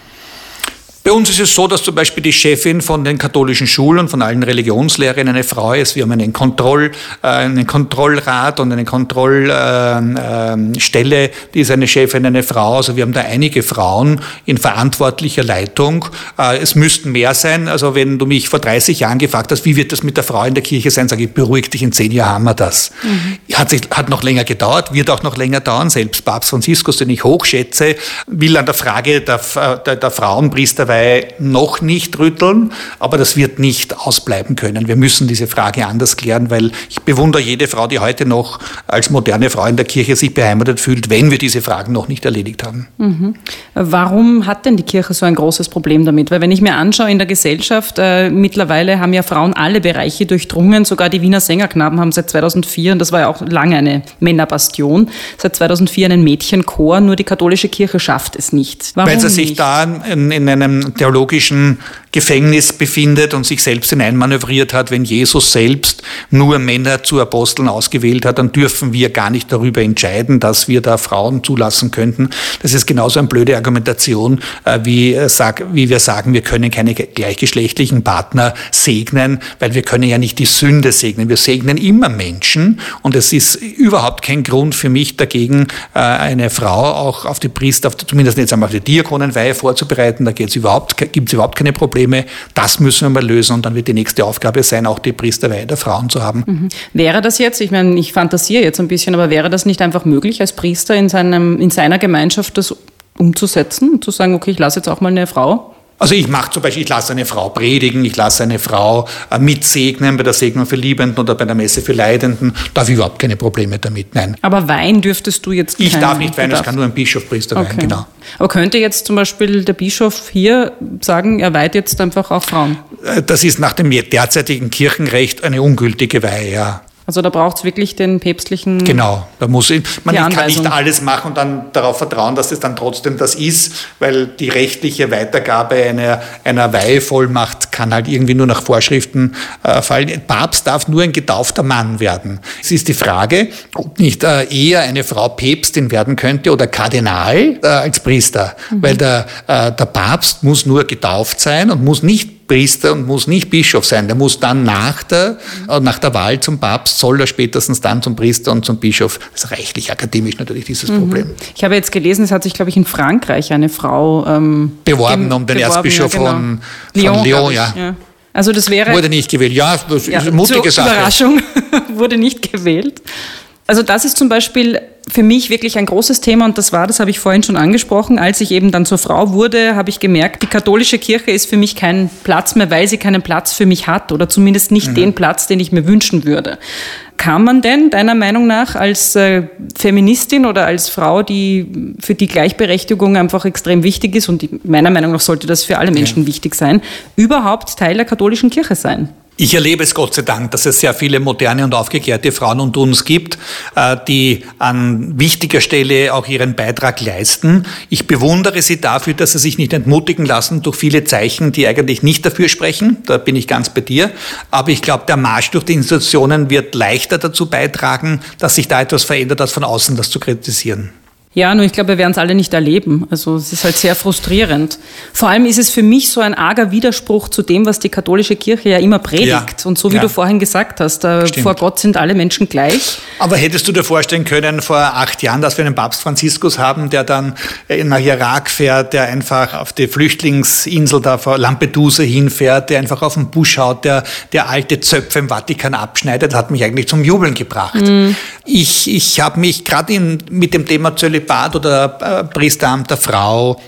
[SPEAKER 2] Bei uns ist es so, dass zum Beispiel die Chefin von den katholischen Schulen, von allen Religionslehrern eine Frau ist. Wir haben einen, Kontroll, äh, einen Kontrollrat und eine Kontrollstelle, äh, äh, die ist eine Chefin, eine Frau. Also wir haben da einige Frauen in verantwortlicher Leitung. Äh, es müssten mehr sein. Also wenn du mich vor 30 Jahren gefragt hast, wie wird das mit der Frau in der Kirche sein, sage ich, beruhig dich, in zehn Jahren haben wir das. Mhm. Hat, sich, hat noch länger gedauert, wird auch noch länger dauern. Selbst Papst Franziskus, den ich hochschätze, will an der Frage der, der, der Frauenpriester dabei noch nicht rütteln, aber das wird nicht ausbleiben können. Wir müssen diese Frage anders klären, weil ich bewundere jede Frau, die heute noch als moderne Frau in der Kirche sich beheimatet fühlt, wenn wir diese Fragen noch nicht erledigt haben.
[SPEAKER 1] Mhm. Warum hat denn die Kirche so ein großes Problem damit? Weil wenn ich mir anschaue in der Gesellschaft, äh, mittlerweile haben ja Frauen alle Bereiche durchdrungen, sogar die Wiener Sängerknaben haben seit 2004, und das war ja auch lange eine Männerbastion, seit 2004 einen Mädchenchor, nur die katholische Kirche schafft es nicht.
[SPEAKER 2] Warum Weil sie sich nicht? da in, in einem theologischen Gefängnis befindet und sich selbst hineinmanövriert hat. Wenn Jesus selbst nur Männer zu Aposteln ausgewählt hat, dann dürfen wir gar nicht darüber entscheiden, dass wir da Frauen zulassen könnten. Das ist genauso eine blöde Argumentation, äh, wie, äh, wie wir sagen, wir können keine gleichgeschlechtlichen Partner segnen, weil wir können ja nicht die Sünde segnen. Wir segnen immer Menschen und es ist überhaupt kein Grund für mich dagegen, äh, eine Frau auch auf die Priester, zumindest jetzt einmal auf die Diakonenweihe vorzubereiten. Da geht es überhaupt überhaupt, gibt es überhaupt keine Probleme. Das müssen wir mal lösen und dann wird die nächste Aufgabe sein, auch die Priesterweihe der Frauen zu haben.
[SPEAKER 1] Mhm. Wäre das jetzt, ich meine, ich fantasiere jetzt ein bisschen, aber wäre das nicht einfach möglich, als Priester in, seinem, in seiner Gemeinschaft das umzusetzen und zu sagen, okay, ich lasse jetzt auch mal eine Frau
[SPEAKER 2] also ich mache zum Beispiel, ich lasse eine Frau predigen, ich lasse eine Frau äh, mitsegnen bei der Segnung für Liebenden oder bei der Messe für Leidenden. Da habe ich überhaupt keine Probleme damit, nein.
[SPEAKER 1] Aber Wein dürftest du jetzt
[SPEAKER 2] Ich darf nicht weinen, es kann nur ein Bischofpriester okay. weinen, genau.
[SPEAKER 1] Aber könnte jetzt zum Beispiel der Bischof hier sagen, er weiht jetzt einfach auch Frauen?
[SPEAKER 2] Äh, das ist nach dem derzeitigen Kirchenrecht eine ungültige Weihe, ja.
[SPEAKER 1] Also da braucht es wirklich den päpstlichen.
[SPEAKER 2] Genau, da muss ich, man ich kann nicht alles machen und dann darauf vertrauen, dass es dann trotzdem das ist, weil die rechtliche Weitergabe einer, einer Weihevollmacht kann halt irgendwie nur nach Vorschriften äh, fallen. Papst darf nur ein getaufter Mann werden. Es ist die Frage, ob nicht äh, eher eine Frau Päpstin werden könnte oder Kardinal äh, als Priester, mhm. weil der, äh, der Papst muss nur getauft sein und muss nicht Priester und muss nicht Bischof sein. Der muss dann nach der, äh, nach der Wahl zum Papst, soll er spätestens dann zum Priester und zum Bischof. Das ist reichlich akademisch natürlich dieses mhm. Problem.
[SPEAKER 1] Ich habe jetzt gelesen, es hat sich, glaube ich, in Frankreich eine Frau
[SPEAKER 2] ähm, beworben um den beworben, Erzbischof ja, genau. von, von Lyon, Lyon ja. ja.
[SPEAKER 1] Also das wäre...
[SPEAKER 2] Wurde nicht gewählt. Ja, das ja, ist eine
[SPEAKER 1] mutige Sache. Überraschung, wurde nicht gewählt. Also das ist zum Beispiel für mich wirklich ein großes Thema und das war, das habe ich vorhin schon angesprochen, als ich eben dann zur Frau wurde, habe ich gemerkt, die katholische Kirche ist für mich kein Platz mehr, weil sie keinen Platz für mich hat oder zumindest nicht mhm. den Platz, den ich mir wünschen würde. Kann man denn deiner Meinung nach als äh, Feministin oder als Frau, die für die Gleichberechtigung einfach extrem wichtig ist und meiner Meinung nach sollte das für alle Menschen ja. wichtig sein, überhaupt Teil der katholischen Kirche sein?
[SPEAKER 2] Ich erlebe es Gott sei Dank, dass es sehr viele moderne und aufgeklärte Frauen unter uns gibt, äh, die an wichtiger Stelle auch ihren Beitrag leisten. Ich bewundere sie dafür, dass sie sich nicht entmutigen lassen durch viele Zeichen, die eigentlich nicht dafür sprechen. Da bin ich ganz bei dir. Aber ich glaube, der Marsch durch die Institutionen wird leichter dazu beitragen, dass sich da etwas verändert, als von außen das zu kritisieren.
[SPEAKER 1] Ja, nur ich glaube, wir werden es alle nicht erleben. Also es ist halt sehr frustrierend. Vor allem ist es für mich so ein arger Widerspruch zu dem, was die katholische Kirche ja immer predigt. Ja. Und so wie ja. du vorhin gesagt hast, äh, vor Gott sind alle Menschen gleich.
[SPEAKER 2] Aber hättest du dir vorstellen können vor acht Jahren, dass wir einen Papst Franziskus haben, der dann nach Irak fährt, der einfach auf die Flüchtlingsinsel da vor Lampedusa hinfährt, der einfach auf den Busch haut, der, der alte Zöpfe im Vatikan abschneidet, hat mich eigentlich zum Jubeln gebracht. Mhm. Ich, ich habe mich gerade mit dem Thema Zölibat Zölibat oder äh, Priesteramt der Frau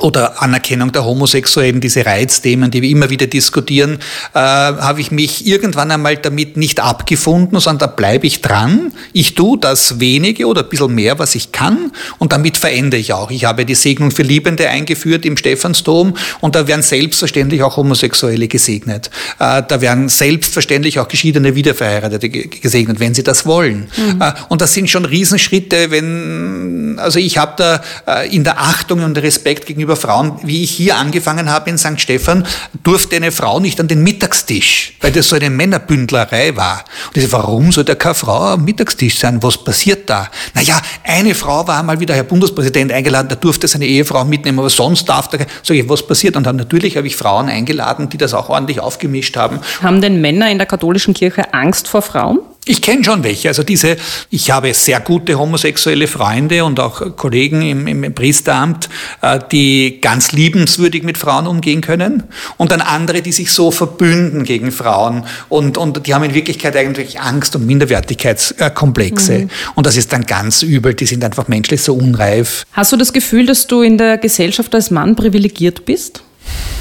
[SPEAKER 2] oder Anerkennung der Homosexuellen, diese Reizthemen, die wir immer wieder diskutieren, äh, habe ich mich irgendwann einmal damit nicht abgefunden, sondern da bleibe ich dran. Ich tue das wenige oder ein bisschen mehr, was ich kann und damit verändere ich auch. Ich habe die Segnung für Liebende eingeführt im Stephansdom und da werden selbstverständlich auch Homosexuelle gesegnet. Äh, da werden selbstverständlich auch geschiedene Wiederverheiratete gesegnet, wenn sie das wollen. Mhm. Äh, und das sind schon Riesenschritte, wenn, also ich habe da äh, in der Achtung und Respekt gegenüber gegenüber Frauen, wie ich hier angefangen habe in St. Stephan, durfte eine Frau nicht an den Mittagstisch, weil das so eine Männerbündlerei war. Und ich so, warum soll da keine Frau am Mittagstisch sein? Was passiert da? Naja, eine Frau war mal wieder Herr Bundespräsident eingeladen, der durfte seine Ehefrau mitnehmen, aber sonst darf der, sag ich, was passiert? Und dann natürlich habe ich Frauen eingeladen, die das auch ordentlich aufgemischt haben.
[SPEAKER 1] Haben denn Männer in der katholischen Kirche Angst vor Frauen?
[SPEAKER 2] Ich kenne schon welche. Also diese, ich habe sehr gute homosexuelle Freunde und auch Kollegen im, im Priesteramt, äh, die ganz liebenswürdig mit Frauen umgehen können. Und dann andere, die sich so verbünden gegen Frauen. Und, und die haben in Wirklichkeit eigentlich Angst und Minderwertigkeitskomplexe. Mhm. Und das ist dann ganz übel. Die sind einfach menschlich so unreif.
[SPEAKER 1] Hast du das Gefühl, dass du in der Gesellschaft als Mann privilegiert bist?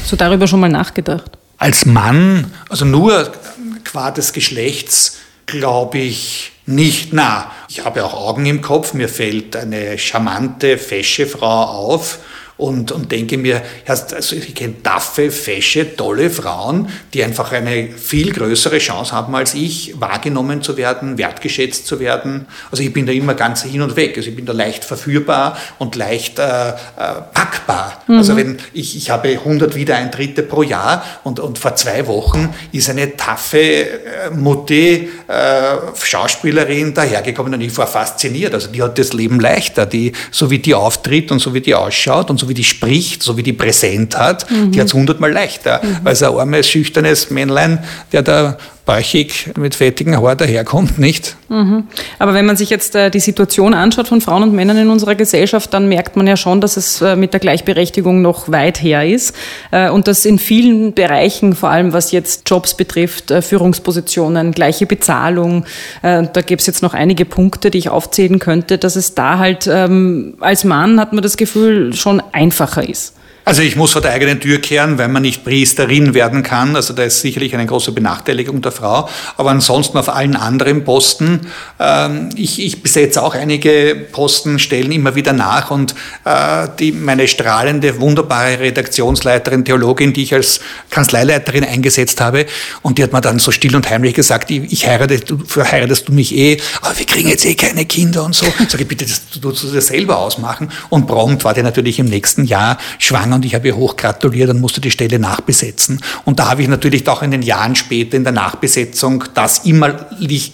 [SPEAKER 1] So darüber schon mal nachgedacht?
[SPEAKER 2] Als Mann, also nur qua des Geschlechts, glaube ich nicht. Na, ich habe auch Augen im Kopf, mir fällt eine charmante, fesche Frau auf, und, und denke mir, also ich kenne taffe, fesche, tolle Frauen, die einfach eine viel größere Chance haben als ich, wahrgenommen zu werden, wertgeschätzt zu werden. Also ich bin da immer ganz hin und weg. Also ich bin da leicht verführbar und leicht äh, äh, packbar. Mhm. Also wenn ich, ich habe 100 Wiedereintritte pro Jahr und, und vor zwei Wochen ist eine taffe äh, Mutti, äh, Schauspielerin dahergekommen und ich war fasziniert. Also die hat das Leben leichter, die, so wie die auftritt und so wie die ausschaut und so wie die spricht, so wie die präsent hat, mhm. die hat es hundertmal leichter. Mhm. Als ein armes, schüchternes Männlein, der da bäuchig mit fettigen Haar daherkommt, nicht?
[SPEAKER 1] Mhm. Aber wenn man sich jetzt äh, die Situation anschaut von Frauen und Männern in unserer Gesellschaft, dann merkt man ja schon, dass es äh, mit der Gleichberechtigung noch weit her ist äh, und dass in vielen Bereichen, vor allem was jetzt Jobs betrifft, äh, Führungspositionen, gleiche Bezahlung, äh, da gibt es jetzt noch einige Punkte, die ich aufzählen könnte, dass es da halt ähm, als Mann hat man das Gefühl schon einfacher ist.
[SPEAKER 2] Also ich muss vor der eigenen Tür kehren, weil man nicht Priesterin werden kann. Also da ist sicherlich eine große Benachteiligung der Frau. Aber ansonsten auf allen anderen Posten, ähm, ich, ich besetze auch einige Posten, stellen immer wieder nach und äh, die, meine strahlende, wunderbare Redaktionsleiterin, Theologin, die ich als Kanzleileiterin eingesetzt habe, und die hat mir dann so still und heimlich gesagt, ich, ich heirate, du heiratest du mich eh, aber wir kriegen jetzt eh keine Kinder und so. Sag ich, bitte, das tust du dir selber ausmachen. Und prompt war die natürlich im nächsten Jahr schwanger und ich habe ihr hoch gratuliert und musste die Stelle nachbesetzen. Und da habe ich natürlich auch in den Jahren später in der Nachbesetzung das immer,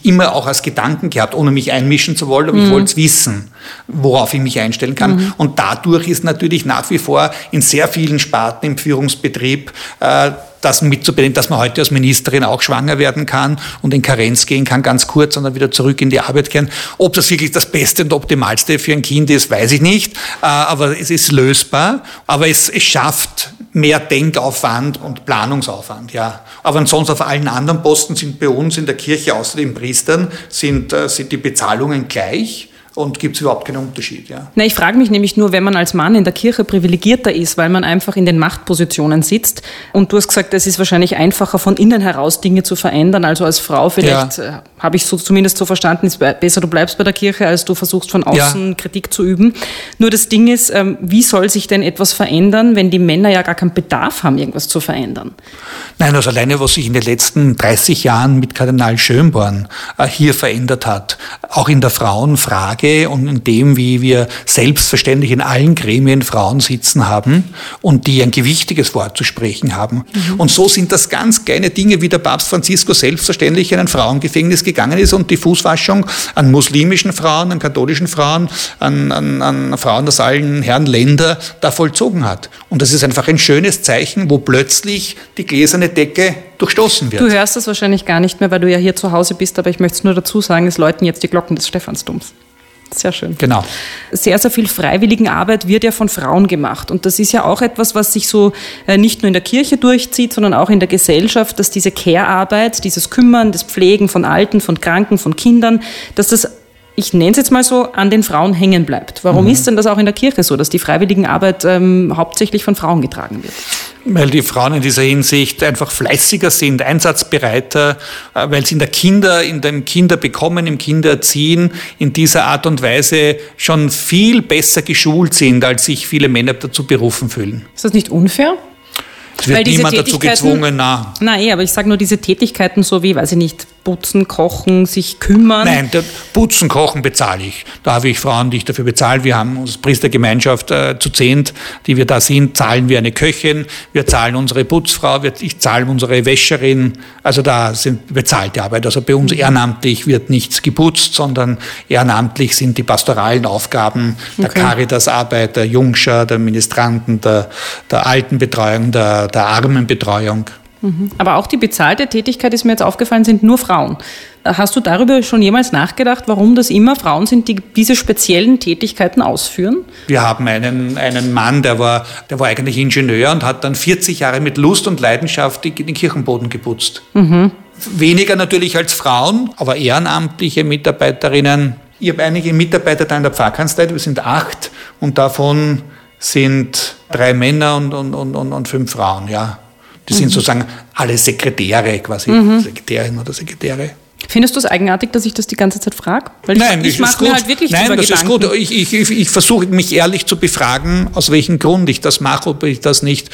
[SPEAKER 2] immer auch als Gedanken gehabt, ohne mich einmischen zu wollen, aber mhm. ich wollte es wissen, worauf ich mich einstellen kann. Mhm. Und dadurch ist natürlich nach wie vor in sehr vielen Sparten im Führungsbetrieb äh, das mitzubedenken, dass man heute als Ministerin auch schwanger werden kann und in Karenz gehen kann, ganz kurz, und dann wieder zurück in die Arbeit kehren. Ob das wirklich das Beste und Optimalste für ein Kind ist, weiß ich nicht, äh, aber es ist lösbar, aber es, es schafft mehr Denkaufwand und Planungsaufwand, ja. Aber ansonsten auf allen anderen Posten sind bei uns in der Kirche, außer den Priestern, sind, äh, sind die Bezahlungen gleich. Und gibt es überhaupt keinen Unterschied. Ja.
[SPEAKER 1] Na, ich frage mich nämlich nur, wenn man als Mann in der Kirche privilegierter ist, weil man einfach in den Machtpositionen sitzt und du hast gesagt, es ist wahrscheinlich einfacher von innen heraus Dinge zu verändern, also als Frau vielleicht, ja. äh, habe ich so zumindest so verstanden, ist besser du bleibst bei der Kirche, als du versuchst von außen ja. Kritik zu üben. Nur das Ding ist, ähm, wie soll sich denn etwas verändern, wenn die Männer ja gar keinen Bedarf haben, irgendwas zu verändern?
[SPEAKER 2] Nein, also alleine, was sich in den letzten 30 Jahren mit Kardinal Schönborn äh, hier verändert hat, auch in der Frauenfrage und in dem, wie wir selbstverständlich in allen Gremien Frauen sitzen haben und die ein gewichtiges Wort zu sprechen haben. Mhm. Und so sind das ganz kleine Dinge, wie der Papst Franziskus selbstverständlich in ein Frauengefängnis gegangen ist und die Fußwaschung an muslimischen Frauen, an katholischen Frauen, an, an, an Frauen aus allen Herren Länder da vollzogen hat. Und das ist einfach ein schönes Zeichen, wo plötzlich die gläserne Decke durchstoßen wird.
[SPEAKER 1] Du hörst das wahrscheinlich gar nicht mehr, weil du ja hier zu Hause bist, aber ich möchte es nur dazu sagen, es läuten jetzt die Glocken des Stephansdoms. Sehr schön.
[SPEAKER 2] Genau.
[SPEAKER 1] Sehr, sehr viel Freiwilligenarbeit wird ja von Frauen gemacht. Und das ist ja auch etwas, was sich so äh, nicht nur in der Kirche durchzieht, sondern auch in der Gesellschaft, dass diese Care-Arbeit, dieses Kümmern, das Pflegen von Alten, von Kranken, von Kindern, dass das ich nenne es jetzt mal so, an den Frauen hängen bleibt. Warum mhm. ist denn das auch in der Kirche so, dass die Freiwilligenarbeit ähm, hauptsächlich von Frauen getragen wird?
[SPEAKER 2] Weil die Frauen in dieser Hinsicht einfach fleißiger sind, einsatzbereiter, äh, weil sie in der Kinder, in dem Kinderbekommen, im Kindererziehen in dieser Art und Weise schon viel besser geschult sind, als sich viele Männer dazu berufen fühlen.
[SPEAKER 1] Ist das nicht unfair?
[SPEAKER 2] Es wird niemand dazu gezwungen, na.
[SPEAKER 1] Nein, aber ich sage nur diese Tätigkeiten so wie, weiß ich nicht, putzen, kochen, sich kümmern?
[SPEAKER 2] Nein, putzen, kochen bezahle ich. Da habe ich Frauen, die ich dafür bezahle. Wir haben als Priestergemeinschaft äh, zu zehnt, die wir da sind, zahlen wir eine Köchin, wir zahlen unsere Putzfrau, wir, ich zahle unsere Wäscherin. Also da sind bezahlte Arbeit. Also bei uns mhm. ehrenamtlich wird nichts geputzt, sondern ehrenamtlich sind die pastoralen Aufgaben der okay. Caritasarbeit, der Jungscher, der Ministranten, der, der Altenbetreuung, der, der Armenbetreuung.
[SPEAKER 1] Aber auch die bezahlte Tätigkeit ist mir jetzt aufgefallen, sind nur Frauen. Hast du darüber schon jemals nachgedacht, warum das immer Frauen sind, die diese speziellen Tätigkeiten ausführen?
[SPEAKER 2] Wir haben einen, einen Mann, der war, der war eigentlich Ingenieur und hat dann 40 Jahre mit Lust und Leidenschaft den Kirchenboden geputzt. Mhm. Weniger natürlich als Frauen, aber ehrenamtliche Mitarbeiterinnen. Ich habe einige Mitarbeiter da in der Pfarrkanzlei, wir sind acht und davon sind drei Männer und, und, und, und fünf Frauen, ja. Die mhm. sind sozusagen alle Sekretäre, quasi mhm. Sekretärin oder Sekretäre.
[SPEAKER 1] Findest du es eigenartig, dass ich das die ganze Zeit frage?
[SPEAKER 2] Nein, ich, ich mache mir halt wirklich Nein, das Gedanken. ist gut. Ich, ich, ich, ich versuche mich ehrlich zu befragen, aus welchem Grund ich das mache, ob ich das nicht,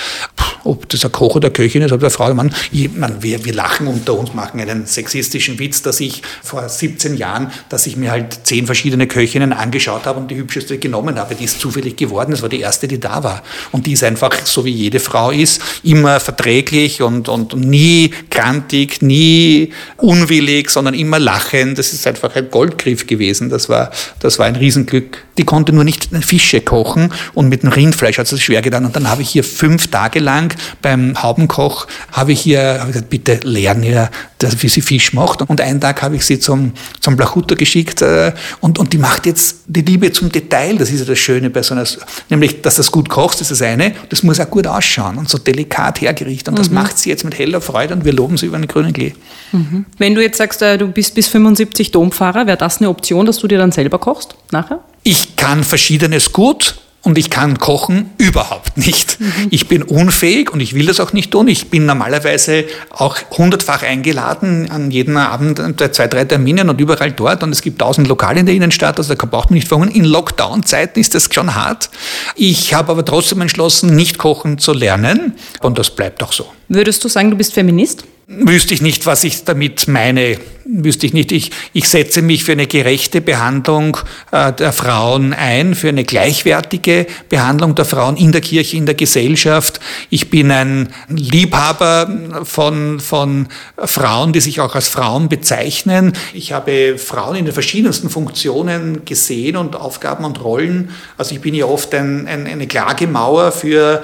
[SPEAKER 2] ob das ein Koch oder Köchin ist oder eine Frau. Man, ich, man, wir, wir lachen unter uns, machen einen sexistischen Witz, dass ich vor 17 Jahren, dass ich mir halt zehn verschiedene Köchinnen angeschaut habe und die hübscheste genommen habe. Die ist zufällig geworden. Das war die erste, die da war. Und die ist einfach, so wie jede Frau ist, immer verträglich und, und nie krantig, nie unwillig, sondern immer lachen. Das ist einfach ein Goldgriff gewesen. Das war, das war ein Riesenglück. Die konnte nur nicht Fische kochen und mit dem Rindfleisch hat es schwer getan. Und dann habe ich hier fünf Tage lang beim Haubenkoch, habe ich hier habe gesagt, bitte lernen ihr, wie sie Fisch macht. Und einen Tag habe ich sie zum, zum Blachutter geschickt äh, und, und die macht jetzt die Liebe zum Detail. Das ist ja das Schöne bei so einer, nämlich, dass das gut kochst, das ist das eine. Das muss auch gut ausschauen und so delikat hergerichtet. Und das mhm. macht sie jetzt mit heller Freude und wir loben sie über einen grünen Klee.
[SPEAKER 1] Mhm. Wenn du jetzt sagst, äh, du bist bis 75 Domfahrer, wäre das eine Option, dass du dir dann selber kochst nachher?
[SPEAKER 2] Ich kann Verschiedenes gut und ich kann kochen überhaupt nicht. Mhm. Ich bin unfähig und ich will das auch nicht tun. Ich bin normalerweise auch hundertfach eingeladen an jeden Abend zwei, drei Terminen und überall dort und es gibt tausend Lokale in der Innenstadt, also da braucht man nicht verhungern. In Lockdown-Zeiten ist das schon hart. Ich habe aber trotzdem entschlossen, nicht kochen zu lernen und das bleibt auch so.
[SPEAKER 1] Würdest du sagen, du bist Feminist?
[SPEAKER 2] wüsste ich nicht, was ich damit meine. Wüsste ich nicht. Ich, ich setze mich für eine gerechte Behandlung äh, der Frauen ein, für eine gleichwertige Behandlung der Frauen in der Kirche, in der Gesellschaft. Ich bin ein Liebhaber von, von Frauen, die sich auch als Frauen bezeichnen. Ich habe Frauen in den verschiedensten Funktionen gesehen und Aufgaben und Rollen. Also ich bin ja oft ein, ein, eine Klagemauer für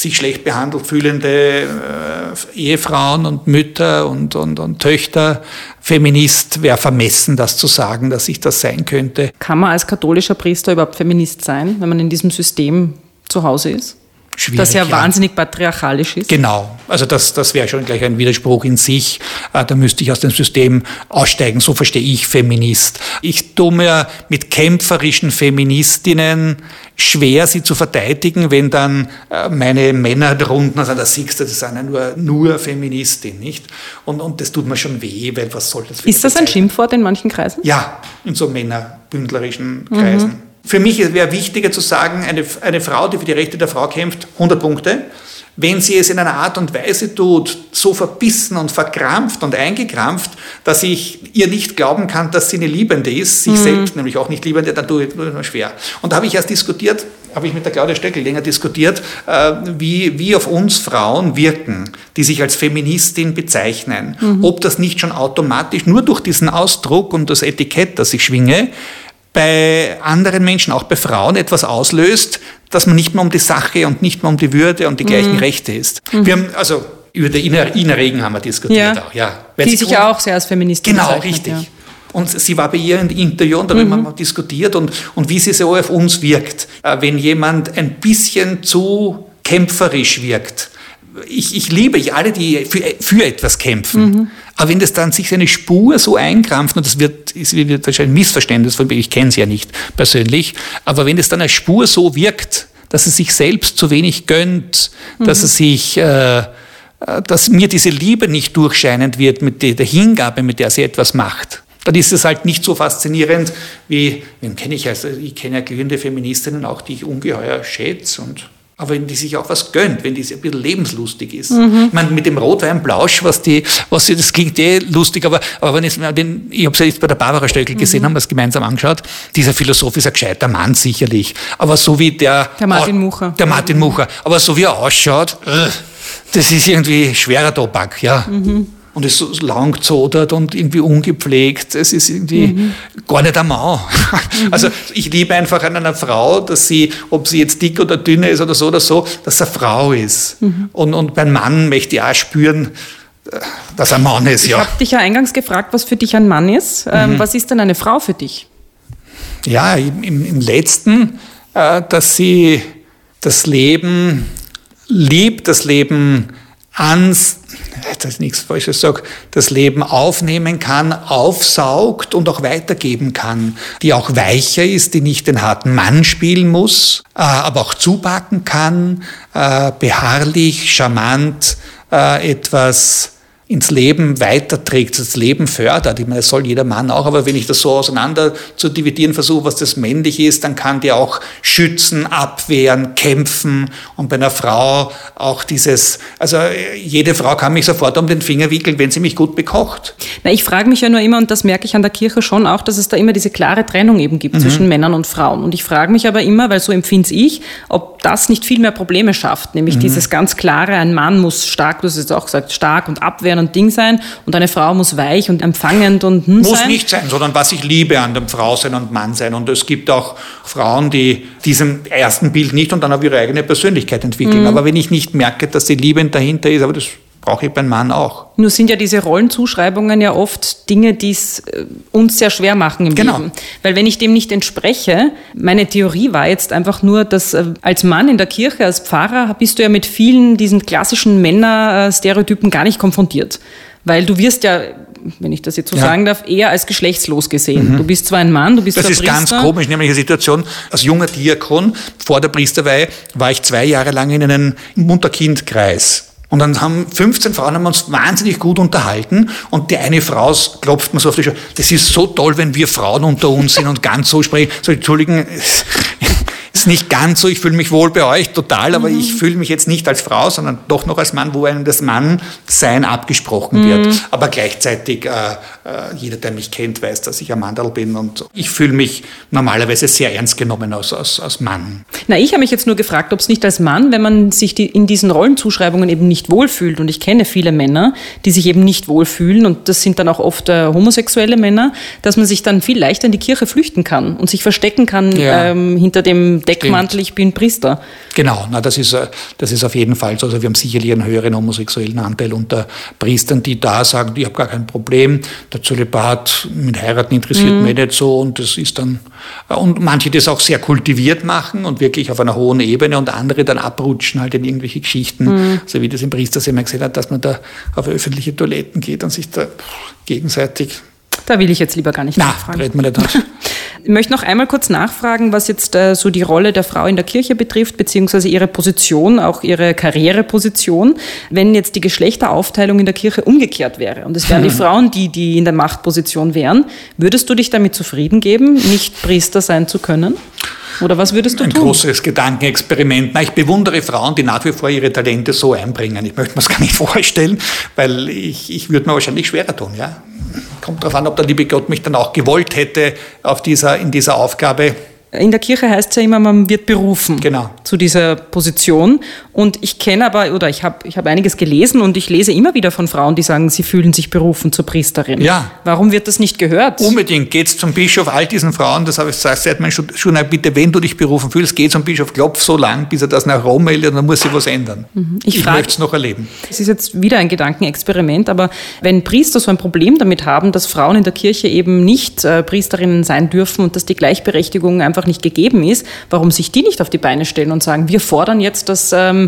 [SPEAKER 2] sich schlecht behandelt fühlende äh, Ehefrauen und Mütter und, und, und Töchter. Feminist wäre vermessen, das zu sagen, dass ich das sein könnte.
[SPEAKER 1] Kann man als katholischer Priester überhaupt Feminist sein, wenn man in diesem System zu Hause ist?
[SPEAKER 2] Schwierig.
[SPEAKER 1] Das ja, ja, wahnsinnig patriarchalisch ist.
[SPEAKER 2] Genau, also das, das wäre schon gleich ein Widerspruch in sich. Äh, da müsste ich aus dem System aussteigen, so verstehe ich Feminist. Ich tue mir mit kämpferischen Feministinnen schwer, sie zu verteidigen, wenn dann äh, meine Männer drunten sagen, das siehst du, das ist eine nur, nur Feministin, nicht? Und, und das tut mir schon weh, weil was soll das
[SPEAKER 1] für Ist das ein Schimpfwort in manchen Kreisen?
[SPEAKER 2] Ja, in so männerbündlerischen Kreisen. Mhm. Für mich wäre wichtiger zu sagen, eine, eine Frau, die für die Rechte der Frau kämpft, 100 Punkte. Wenn sie es in einer Art und Weise tut, so verbissen und verkrampft und eingekrampft, dass ich ihr nicht glauben kann, dass sie eine Liebende ist, sich mhm. selbst nämlich auch nicht Liebende, dann tue ich es mir schwer. Und da habe ich erst diskutiert, habe ich mit der Claudia Stöckel länger diskutiert, äh, wie, wie auf uns Frauen wirken, die sich als Feministin bezeichnen. Mhm. Ob das nicht schon automatisch nur durch diesen Ausdruck und das Etikett, das ich schwinge, bei anderen Menschen, auch bei Frauen, etwas auslöst, dass man nicht mehr um die Sache und nicht mehr um die Würde und die gleichen mhm. Rechte ist. Mhm. Wir haben also über die Ina, Ina Regen haben wir diskutiert
[SPEAKER 1] ja. auch, ja. Weil die sich ja auch sehr als Feministin
[SPEAKER 2] Genau, richtig. Ja. Und sie war bei ihr in Interview und darüber mhm. haben wir diskutiert und, und wie sie so auf uns wirkt. Äh, wenn jemand ein bisschen zu kämpferisch wirkt, ich, ich liebe ich alle, die für, für etwas kämpfen. Mhm. Aber wenn das dann sich eine Spur so einkrampft, und das wird, ist, wird wahrscheinlich ein Missverständnis von mir, ich kenne sie ja nicht persönlich, aber wenn es dann eine Spur so wirkt, dass es sich selbst zu wenig gönnt, mhm. dass es sich, äh, äh, dass mir diese Liebe nicht durchscheinend wird mit der, der Hingabe, mit der sie etwas macht, dann ist es halt nicht so faszinierend wie, wen kenne ich, also ich kenne ja glühende Feministinnen auch, die ich ungeheuer schätze und aber wenn die sich auch was gönnt, wenn die ein bisschen lebenslustig ist. Mhm. Ich meine, mit dem Rotweinblausch, was die, was sie, das klingt eh lustig, aber, aber wenn ich, wenn, ich habe es ja jetzt bei der Barbara Stöckel gesehen, mhm. haben wir es gemeinsam angeschaut. Dieser Philosoph ist ein gescheiter Mann, sicherlich. Aber so wie der.
[SPEAKER 1] Der Martin Mucher.
[SPEAKER 2] Der Martin Mucher. Aber so wie er ausschaut, äh, das ist irgendwie schwerer Tobak, ja. Mhm und ist so lang zodert und irgendwie ungepflegt. Es ist irgendwie mhm. gar nicht ein Mann. Mhm. Also ich liebe einfach an einer Frau, dass sie, ob sie jetzt dick oder dünn ist oder so oder so, dass sie eine Frau ist. Mhm. Und, und beim Mann möchte ich auch spüren, dass er ein Mann ist.
[SPEAKER 1] Ich ja. habe dich ja eingangs gefragt, was für dich ein Mann ist. Ähm, mhm. Was ist denn eine Frau für dich?
[SPEAKER 2] Ja, im, im letzten, äh, dass sie das Leben liebt, das Leben ans, das ist nichts Falsches sage, das Leben aufnehmen kann, aufsaugt und auch weitergeben kann, die auch weicher ist, die nicht den harten Mann spielen muss, äh, aber auch zupacken kann, äh, beharrlich, charmant, äh, etwas ins Leben weiterträgt, das Leben fördert. Ich meine, das soll jeder Mann auch, aber wenn ich das so auseinander zu dividieren versuche, was das männlich ist, dann kann die auch schützen, abwehren, kämpfen und bei einer Frau auch dieses, also jede Frau kann mich sofort um den Finger wickeln, wenn sie mich gut bekocht.
[SPEAKER 1] Na, ich frage mich ja nur immer, und das merke ich an der Kirche schon auch, dass es da immer diese klare Trennung eben gibt mhm. zwischen Männern und Frauen. Und ich frage mich aber immer, weil so empfinde ich, ob das nicht viel mehr Probleme schafft, nämlich mhm. dieses ganz klare, ein Mann muss stark, du hast jetzt auch gesagt, stark und abwehren und Ding sein und eine Frau muss weich und empfangend und
[SPEAKER 2] hm Muss sein. nicht sein, sondern was ich liebe an dem Frau sein und Mann sein. Und es gibt auch Frauen, die diesem ersten Bild nicht und dann auf ihre eigene Persönlichkeit entwickeln. Mhm. Aber wenn ich nicht merke, dass die Liebe dahinter ist, aber das brauche ich beim Mann auch.
[SPEAKER 1] Nur sind ja diese Rollenzuschreibungen ja oft Dinge, die es äh, uns sehr schwer machen im genau. Leben. Weil wenn ich dem nicht entspreche, meine Theorie war jetzt einfach nur, dass äh, als Mann in der Kirche, als Pfarrer, bist du ja mit vielen diesen klassischen Männerstereotypen gar nicht konfrontiert. Weil du wirst ja wenn ich das jetzt so ja. sagen darf, eher als geschlechtslos gesehen. Mhm. Du bist zwar ein Mann, du bist
[SPEAKER 2] Das ist Priester. ganz komisch, nämlich eine Situation, als junger Diakon vor der Priesterweihe war ich zwei Jahre lang in einem Mutterkindkreis und dann haben 15 Frauen haben uns wahnsinnig gut unterhalten und die eine Frau klopft mir so auf die Schulter. Das ist so toll, wenn wir Frauen unter uns sind und ganz so sprechen. So, Entschuldigen, ist nicht ganz so, ich fühle mich wohl bei euch total, aber mhm. ich fühle mich jetzt nicht als Frau, sondern doch noch als Mann, wo einem das Mannsein abgesprochen mhm. wird. Aber gleichzeitig, äh, äh, jeder, der mich kennt, weiß, dass ich ein Mandel bin und ich fühle mich normalerweise sehr ernst genommen als, als, als Mann.
[SPEAKER 1] Na, ich habe mich jetzt nur gefragt, ob es nicht als Mann, wenn man sich die, in diesen Rollenzuschreibungen eben nicht wohlfühlt, und ich kenne viele Männer, die sich eben nicht wohlfühlen, und das sind dann auch oft äh, homosexuelle Männer, dass man sich dann viel leichter in die Kirche flüchten kann und sich verstecken kann ja. ähm, hinter dem Deckmantel, ich bin Priester.
[SPEAKER 2] Genau, na, das, ist, äh, das ist auf jeden Fall so. Also wir haben sicherlich einen höheren homosexuellen Anteil unter Priestern, die da sagen, ich habe gar kein Problem, der Zölibat mit Heiraten interessiert mhm. mich nicht so und das ist dann, äh, und manche das auch sehr kultiviert machen und wirklich auf einer hohen Ebene und andere dann abrutschen halt in irgendwelche Geschichten, mhm. so wie das im Priesterseminar gesehen hat, dass man da auf öffentliche Toiletten geht und sich da gegenseitig
[SPEAKER 1] da will ich jetzt lieber gar nicht
[SPEAKER 2] Na, nachfragen. Reden wir nicht
[SPEAKER 1] Ich möchte noch einmal kurz nachfragen, was jetzt äh, so die Rolle der Frau in der Kirche betrifft, beziehungsweise ihre Position, auch ihre Karriereposition. Wenn jetzt die Geschlechteraufteilung in der Kirche umgekehrt wäre und es wären die Frauen, die, die in der Machtposition wären, würdest du dich damit zufrieden geben, nicht Priester sein zu können? Oder was würdest du
[SPEAKER 2] Ein
[SPEAKER 1] tun?
[SPEAKER 2] Ein großes Gedankenexperiment. Na, ich bewundere Frauen, die nach wie vor ihre Talente so einbringen. Ich möchte mir das gar nicht vorstellen, weil ich, ich würde mir wahrscheinlich schwerer tun. Ja? Kommt darauf an, ob der liebe Gott mich dann auch gewollt hätte auf dieser, in dieser Aufgabe.
[SPEAKER 1] In der Kirche heißt es ja immer, man wird berufen
[SPEAKER 2] genau.
[SPEAKER 1] zu dieser Position. Und ich kenne aber, oder ich habe ich hab einiges gelesen und ich lese immer wieder von Frauen, die sagen, sie fühlen sich berufen zur Priesterin.
[SPEAKER 2] Ja.
[SPEAKER 1] Warum wird das nicht gehört?
[SPEAKER 2] Unbedingt. Geht zum Bischof, all diesen Frauen, das habe ich gesagt, seit mein schon, bitte, wenn du dich berufen fühlst, geh zum Bischof, klopf so lang, bis er das nach Rom meldet, dann muss sich was ändern.
[SPEAKER 1] Mhm. Ich, ich möchte
[SPEAKER 2] es noch erleben.
[SPEAKER 1] Es ist jetzt wieder ein Gedankenexperiment, aber wenn Priester so ein Problem damit haben, dass Frauen in der Kirche eben nicht äh, Priesterinnen sein dürfen und dass die Gleichberechtigung einfach einfach nicht gegeben ist, warum sich die nicht auf die Beine stellen und sagen, wir fordern jetzt, dass ähm,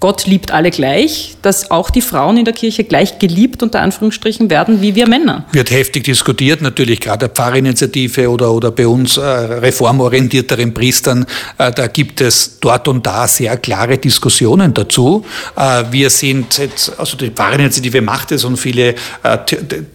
[SPEAKER 1] Gott liebt alle gleich, dass auch die Frauen in der Kirche gleich geliebt unter Anführungsstrichen werden wie wir Männer.
[SPEAKER 2] Wird heftig diskutiert, natürlich gerade der Pfarrinitiative oder, oder bei uns äh, reformorientierteren Priestern, äh, da gibt es dort und da sehr klare Diskussionen dazu. Äh, wir sind jetzt, also die Pfarrinitiative macht es und viele, äh,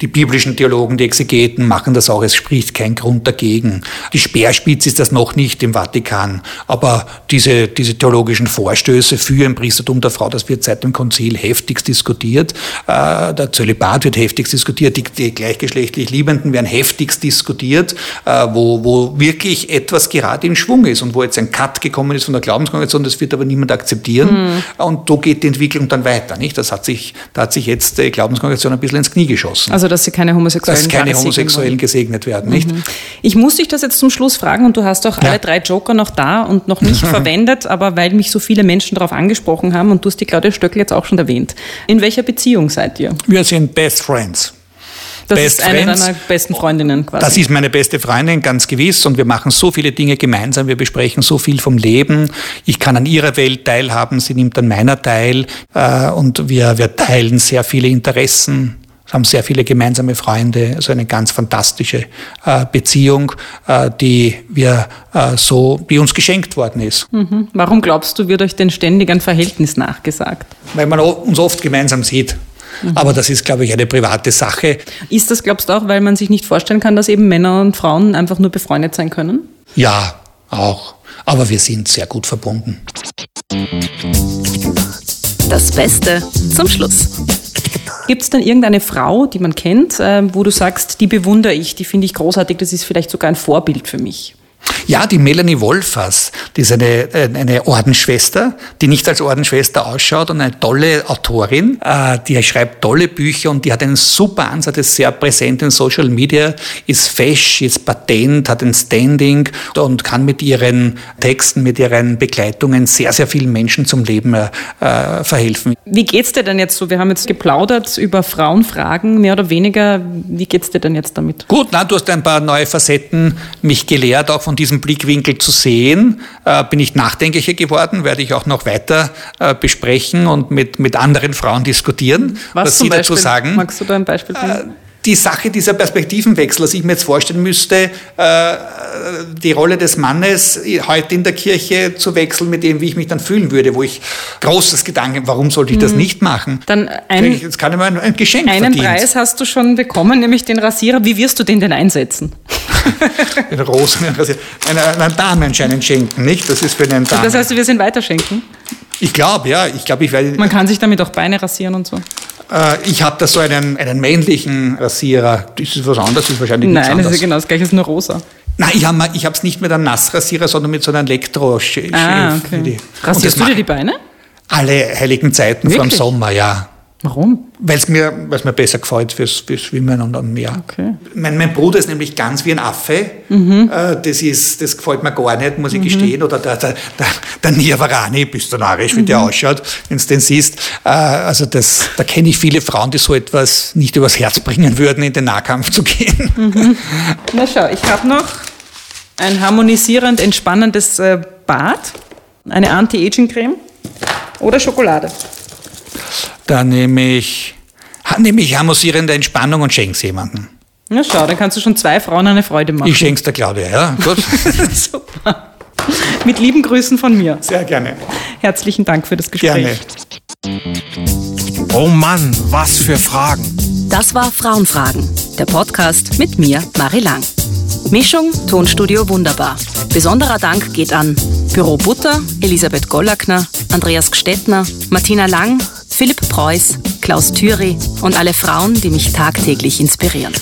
[SPEAKER 2] die biblischen Theologen, die Exegeten machen das auch, es spricht kein Grund dagegen. Die Speerspitze ist das noch nicht im Vatikan, aber diese, diese theologischen Vorstöße für ein Priestertum Eigentum der Frau, das wird seit dem Konzil heftigst diskutiert. Äh, der Zölibat wird heftigst diskutiert, die, die gleichgeschlechtlich Liebenden werden heftigst diskutiert, äh, wo, wo wirklich etwas gerade in Schwung ist und wo jetzt ein Cut gekommen ist von der Glaubenskongregation, das wird aber niemand akzeptieren. Mhm. Und so geht die Entwicklung dann weiter. Nicht? Das hat sich, da hat sich jetzt die Glaubenskongregation ein bisschen ins Knie geschossen.
[SPEAKER 1] Also, dass sie keine Homosexuellen
[SPEAKER 2] Dass keine Homosexuellen gesegnet werden. Nicht? Mhm.
[SPEAKER 1] Ich muss dich das jetzt zum Schluss fragen und du hast auch ja. alle drei Joker noch da und noch nicht verwendet, aber weil mich so viele Menschen darauf angesprochen haben, haben und du hast die Claudia Stöckel jetzt auch schon erwähnt. In welcher Beziehung seid ihr?
[SPEAKER 2] Wir sind Best Friends.
[SPEAKER 1] Das Best ist eine Friends. deiner besten Freundinnen quasi.
[SPEAKER 2] Das ist meine beste Freundin, ganz gewiss. Und wir machen so viele Dinge gemeinsam. Wir besprechen so viel vom Leben. Ich kann an ihrer Welt teilhaben. Sie nimmt an meiner teil. Äh, und wir, wir teilen sehr viele Interessen haben sehr viele gemeinsame Freunde, also eine ganz fantastische äh, Beziehung, äh, die wir äh, so, die uns geschenkt worden ist.
[SPEAKER 1] Mhm. Warum glaubst du, wird euch denn ständig ein Verhältnis nachgesagt?
[SPEAKER 2] Weil man uns oft gemeinsam sieht. Mhm. Aber das ist, glaube ich, eine private Sache.
[SPEAKER 1] Ist das, glaubst du, auch, weil man sich nicht vorstellen kann, dass eben Männer und Frauen einfach nur befreundet sein können?
[SPEAKER 2] Ja, auch. Aber wir sind sehr gut verbunden.
[SPEAKER 1] Das Beste zum Schluss. Gibt es denn irgendeine Frau, die man kennt, äh, wo du sagst, die bewundere ich, die finde ich großartig, das ist vielleicht sogar ein Vorbild für mich?
[SPEAKER 2] Ja, die Melanie Wolfers, die ist eine, eine Ordensschwester, die nicht als Ordensschwester ausschaut und eine tolle Autorin, äh, die schreibt tolle Bücher und die hat einen super Ansatz, ist sehr präsent in Social Media, ist fesch, ist patent, hat ein Standing und kann mit ihren Texten, mit ihren Begleitungen sehr, sehr vielen Menschen zum Leben äh, verhelfen.
[SPEAKER 1] Wie geht's dir denn jetzt so? Wir haben jetzt geplaudert über Frauenfragen, mehr oder weniger. Wie geht's dir denn jetzt damit?
[SPEAKER 2] Gut, na, du hast ein paar neue Facetten mich gelehrt, auch von diesem Blickwinkel zu sehen, äh, bin ich nachdenklicher geworden, werde ich auch noch weiter äh, besprechen und mit, mit anderen Frauen diskutieren,
[SPEAKER 1] was, was sie
[SPEAKER 2] Beispiel? dazu sagen.
[SPEAKER 1] Magst du da ein Beispiel bringen?
[SPEAKER 2] Die Sache dieser Perspektivenwechsel, dass ich mir jetzt vorstellen müsste, äh, die Rolle des Mannes heute in der Kirche zu wechseln mit dem, wie ich mich dann fühlen würde, wo ich großes Gedanken, warum sollte ich das mhm. nicht machen?
[SPEAKER 1] Dann ein,
[SPEAKER 2] jetzt kann ich mal ein Geschenk
[SPEAKER 1] Einen
[SPEAKER 2] verdient.
[SPEAKER 1] Preis hast du schon bekommen, nämlich den Rasierer. Wie wirst du den denn einsetzen?
[SPEAKER 2] den Rosen, einer, einer Dame anscheinend schenken, nicht? Das ist für einen Dame.
[SPEAKER 1] Das heißt, wir sind weiterschenken?
[SPEAKER 2] Ich glaube, ja. Ich glaube, ich werde.
[SPEAKER 1] Man kann sich damit auch Beine rasieren und so.
[SPEAKER 2] Äh, ich habe da so einen, einen männlichen Rasierer. Das ist was anderes, ist wahrscheinlich
[SPEAKER 1] Nein, Nein, das ist genau das gleiche, ist nur rosa.
[SPEAKER 2] Nein, ich habe es nicht mit einem Nassrasierer, sondern mit so einem elektro
[SPEAKER 1] ah, okay. Rasierst du dir die Beine?
[SPEAKER 2] Alle heiligen Zeiten Wirklich? vor dem Sommer, ja.
[SPEAKER 1] Warum?
[SPEAKER 2] Weil es mir, weil's mir besser gefällt fürs, fürs Schwimmen und am Meer.
[SPEAKER 1] Okay.
[SPEAKER 2] Mein, mein Bruder ist nämlich ganz wie ein Affe. Äh, das, ist, das gefällt mir gar nicht, muss ich gestehen. Oder der, der, der, der Niavarani, bist du narrisch, wie der ausschaut, wenn du den siehst. Äh, also das, da kenne ich viele Frauen, die so etwas nicht übers Herz bringen würden, in den Nahkampf zu gehen.
[SPEAKER 1] Na schau, ich habe noch ein harmonisierend entspannendes äh, Bad, eine Anti-Aging-Creme oder Schokolade.
[SPEAKER 2] Da nehme ich, nehme ich harmonisierende Entspannung und schenk's jemandem.
[SPEAKER 1] Na schau, dann kannst du schon zwei Frauen eine Freude machen.
[SPEAKER 2] Ich schenk's der Claudia, ja? Gut.
[SPEAKER 1] Super. Mit lieben Grüßen von mir.
[SPEAKER 2] Sehr gerne.
[SPEAKER 1] Herzlichen Dank für das Gespräch.
[SPEAKER 2] Gerne.
[SPEAKER 3] Oh Mann, was für Fragen.
[SPEAKER 4] Das war Frauenfragen, der Podcast mit mir, Marie Lang. Mischung Tonstudio Wunderbar. Besonderer Dank geht an Büro Butter, Elisabeth Gollackner, Andreas Gstettner, Martina Lang, Philipp Preuß, Klaus Thüry und alle Frauen, die mich tagtäglich inspirieren.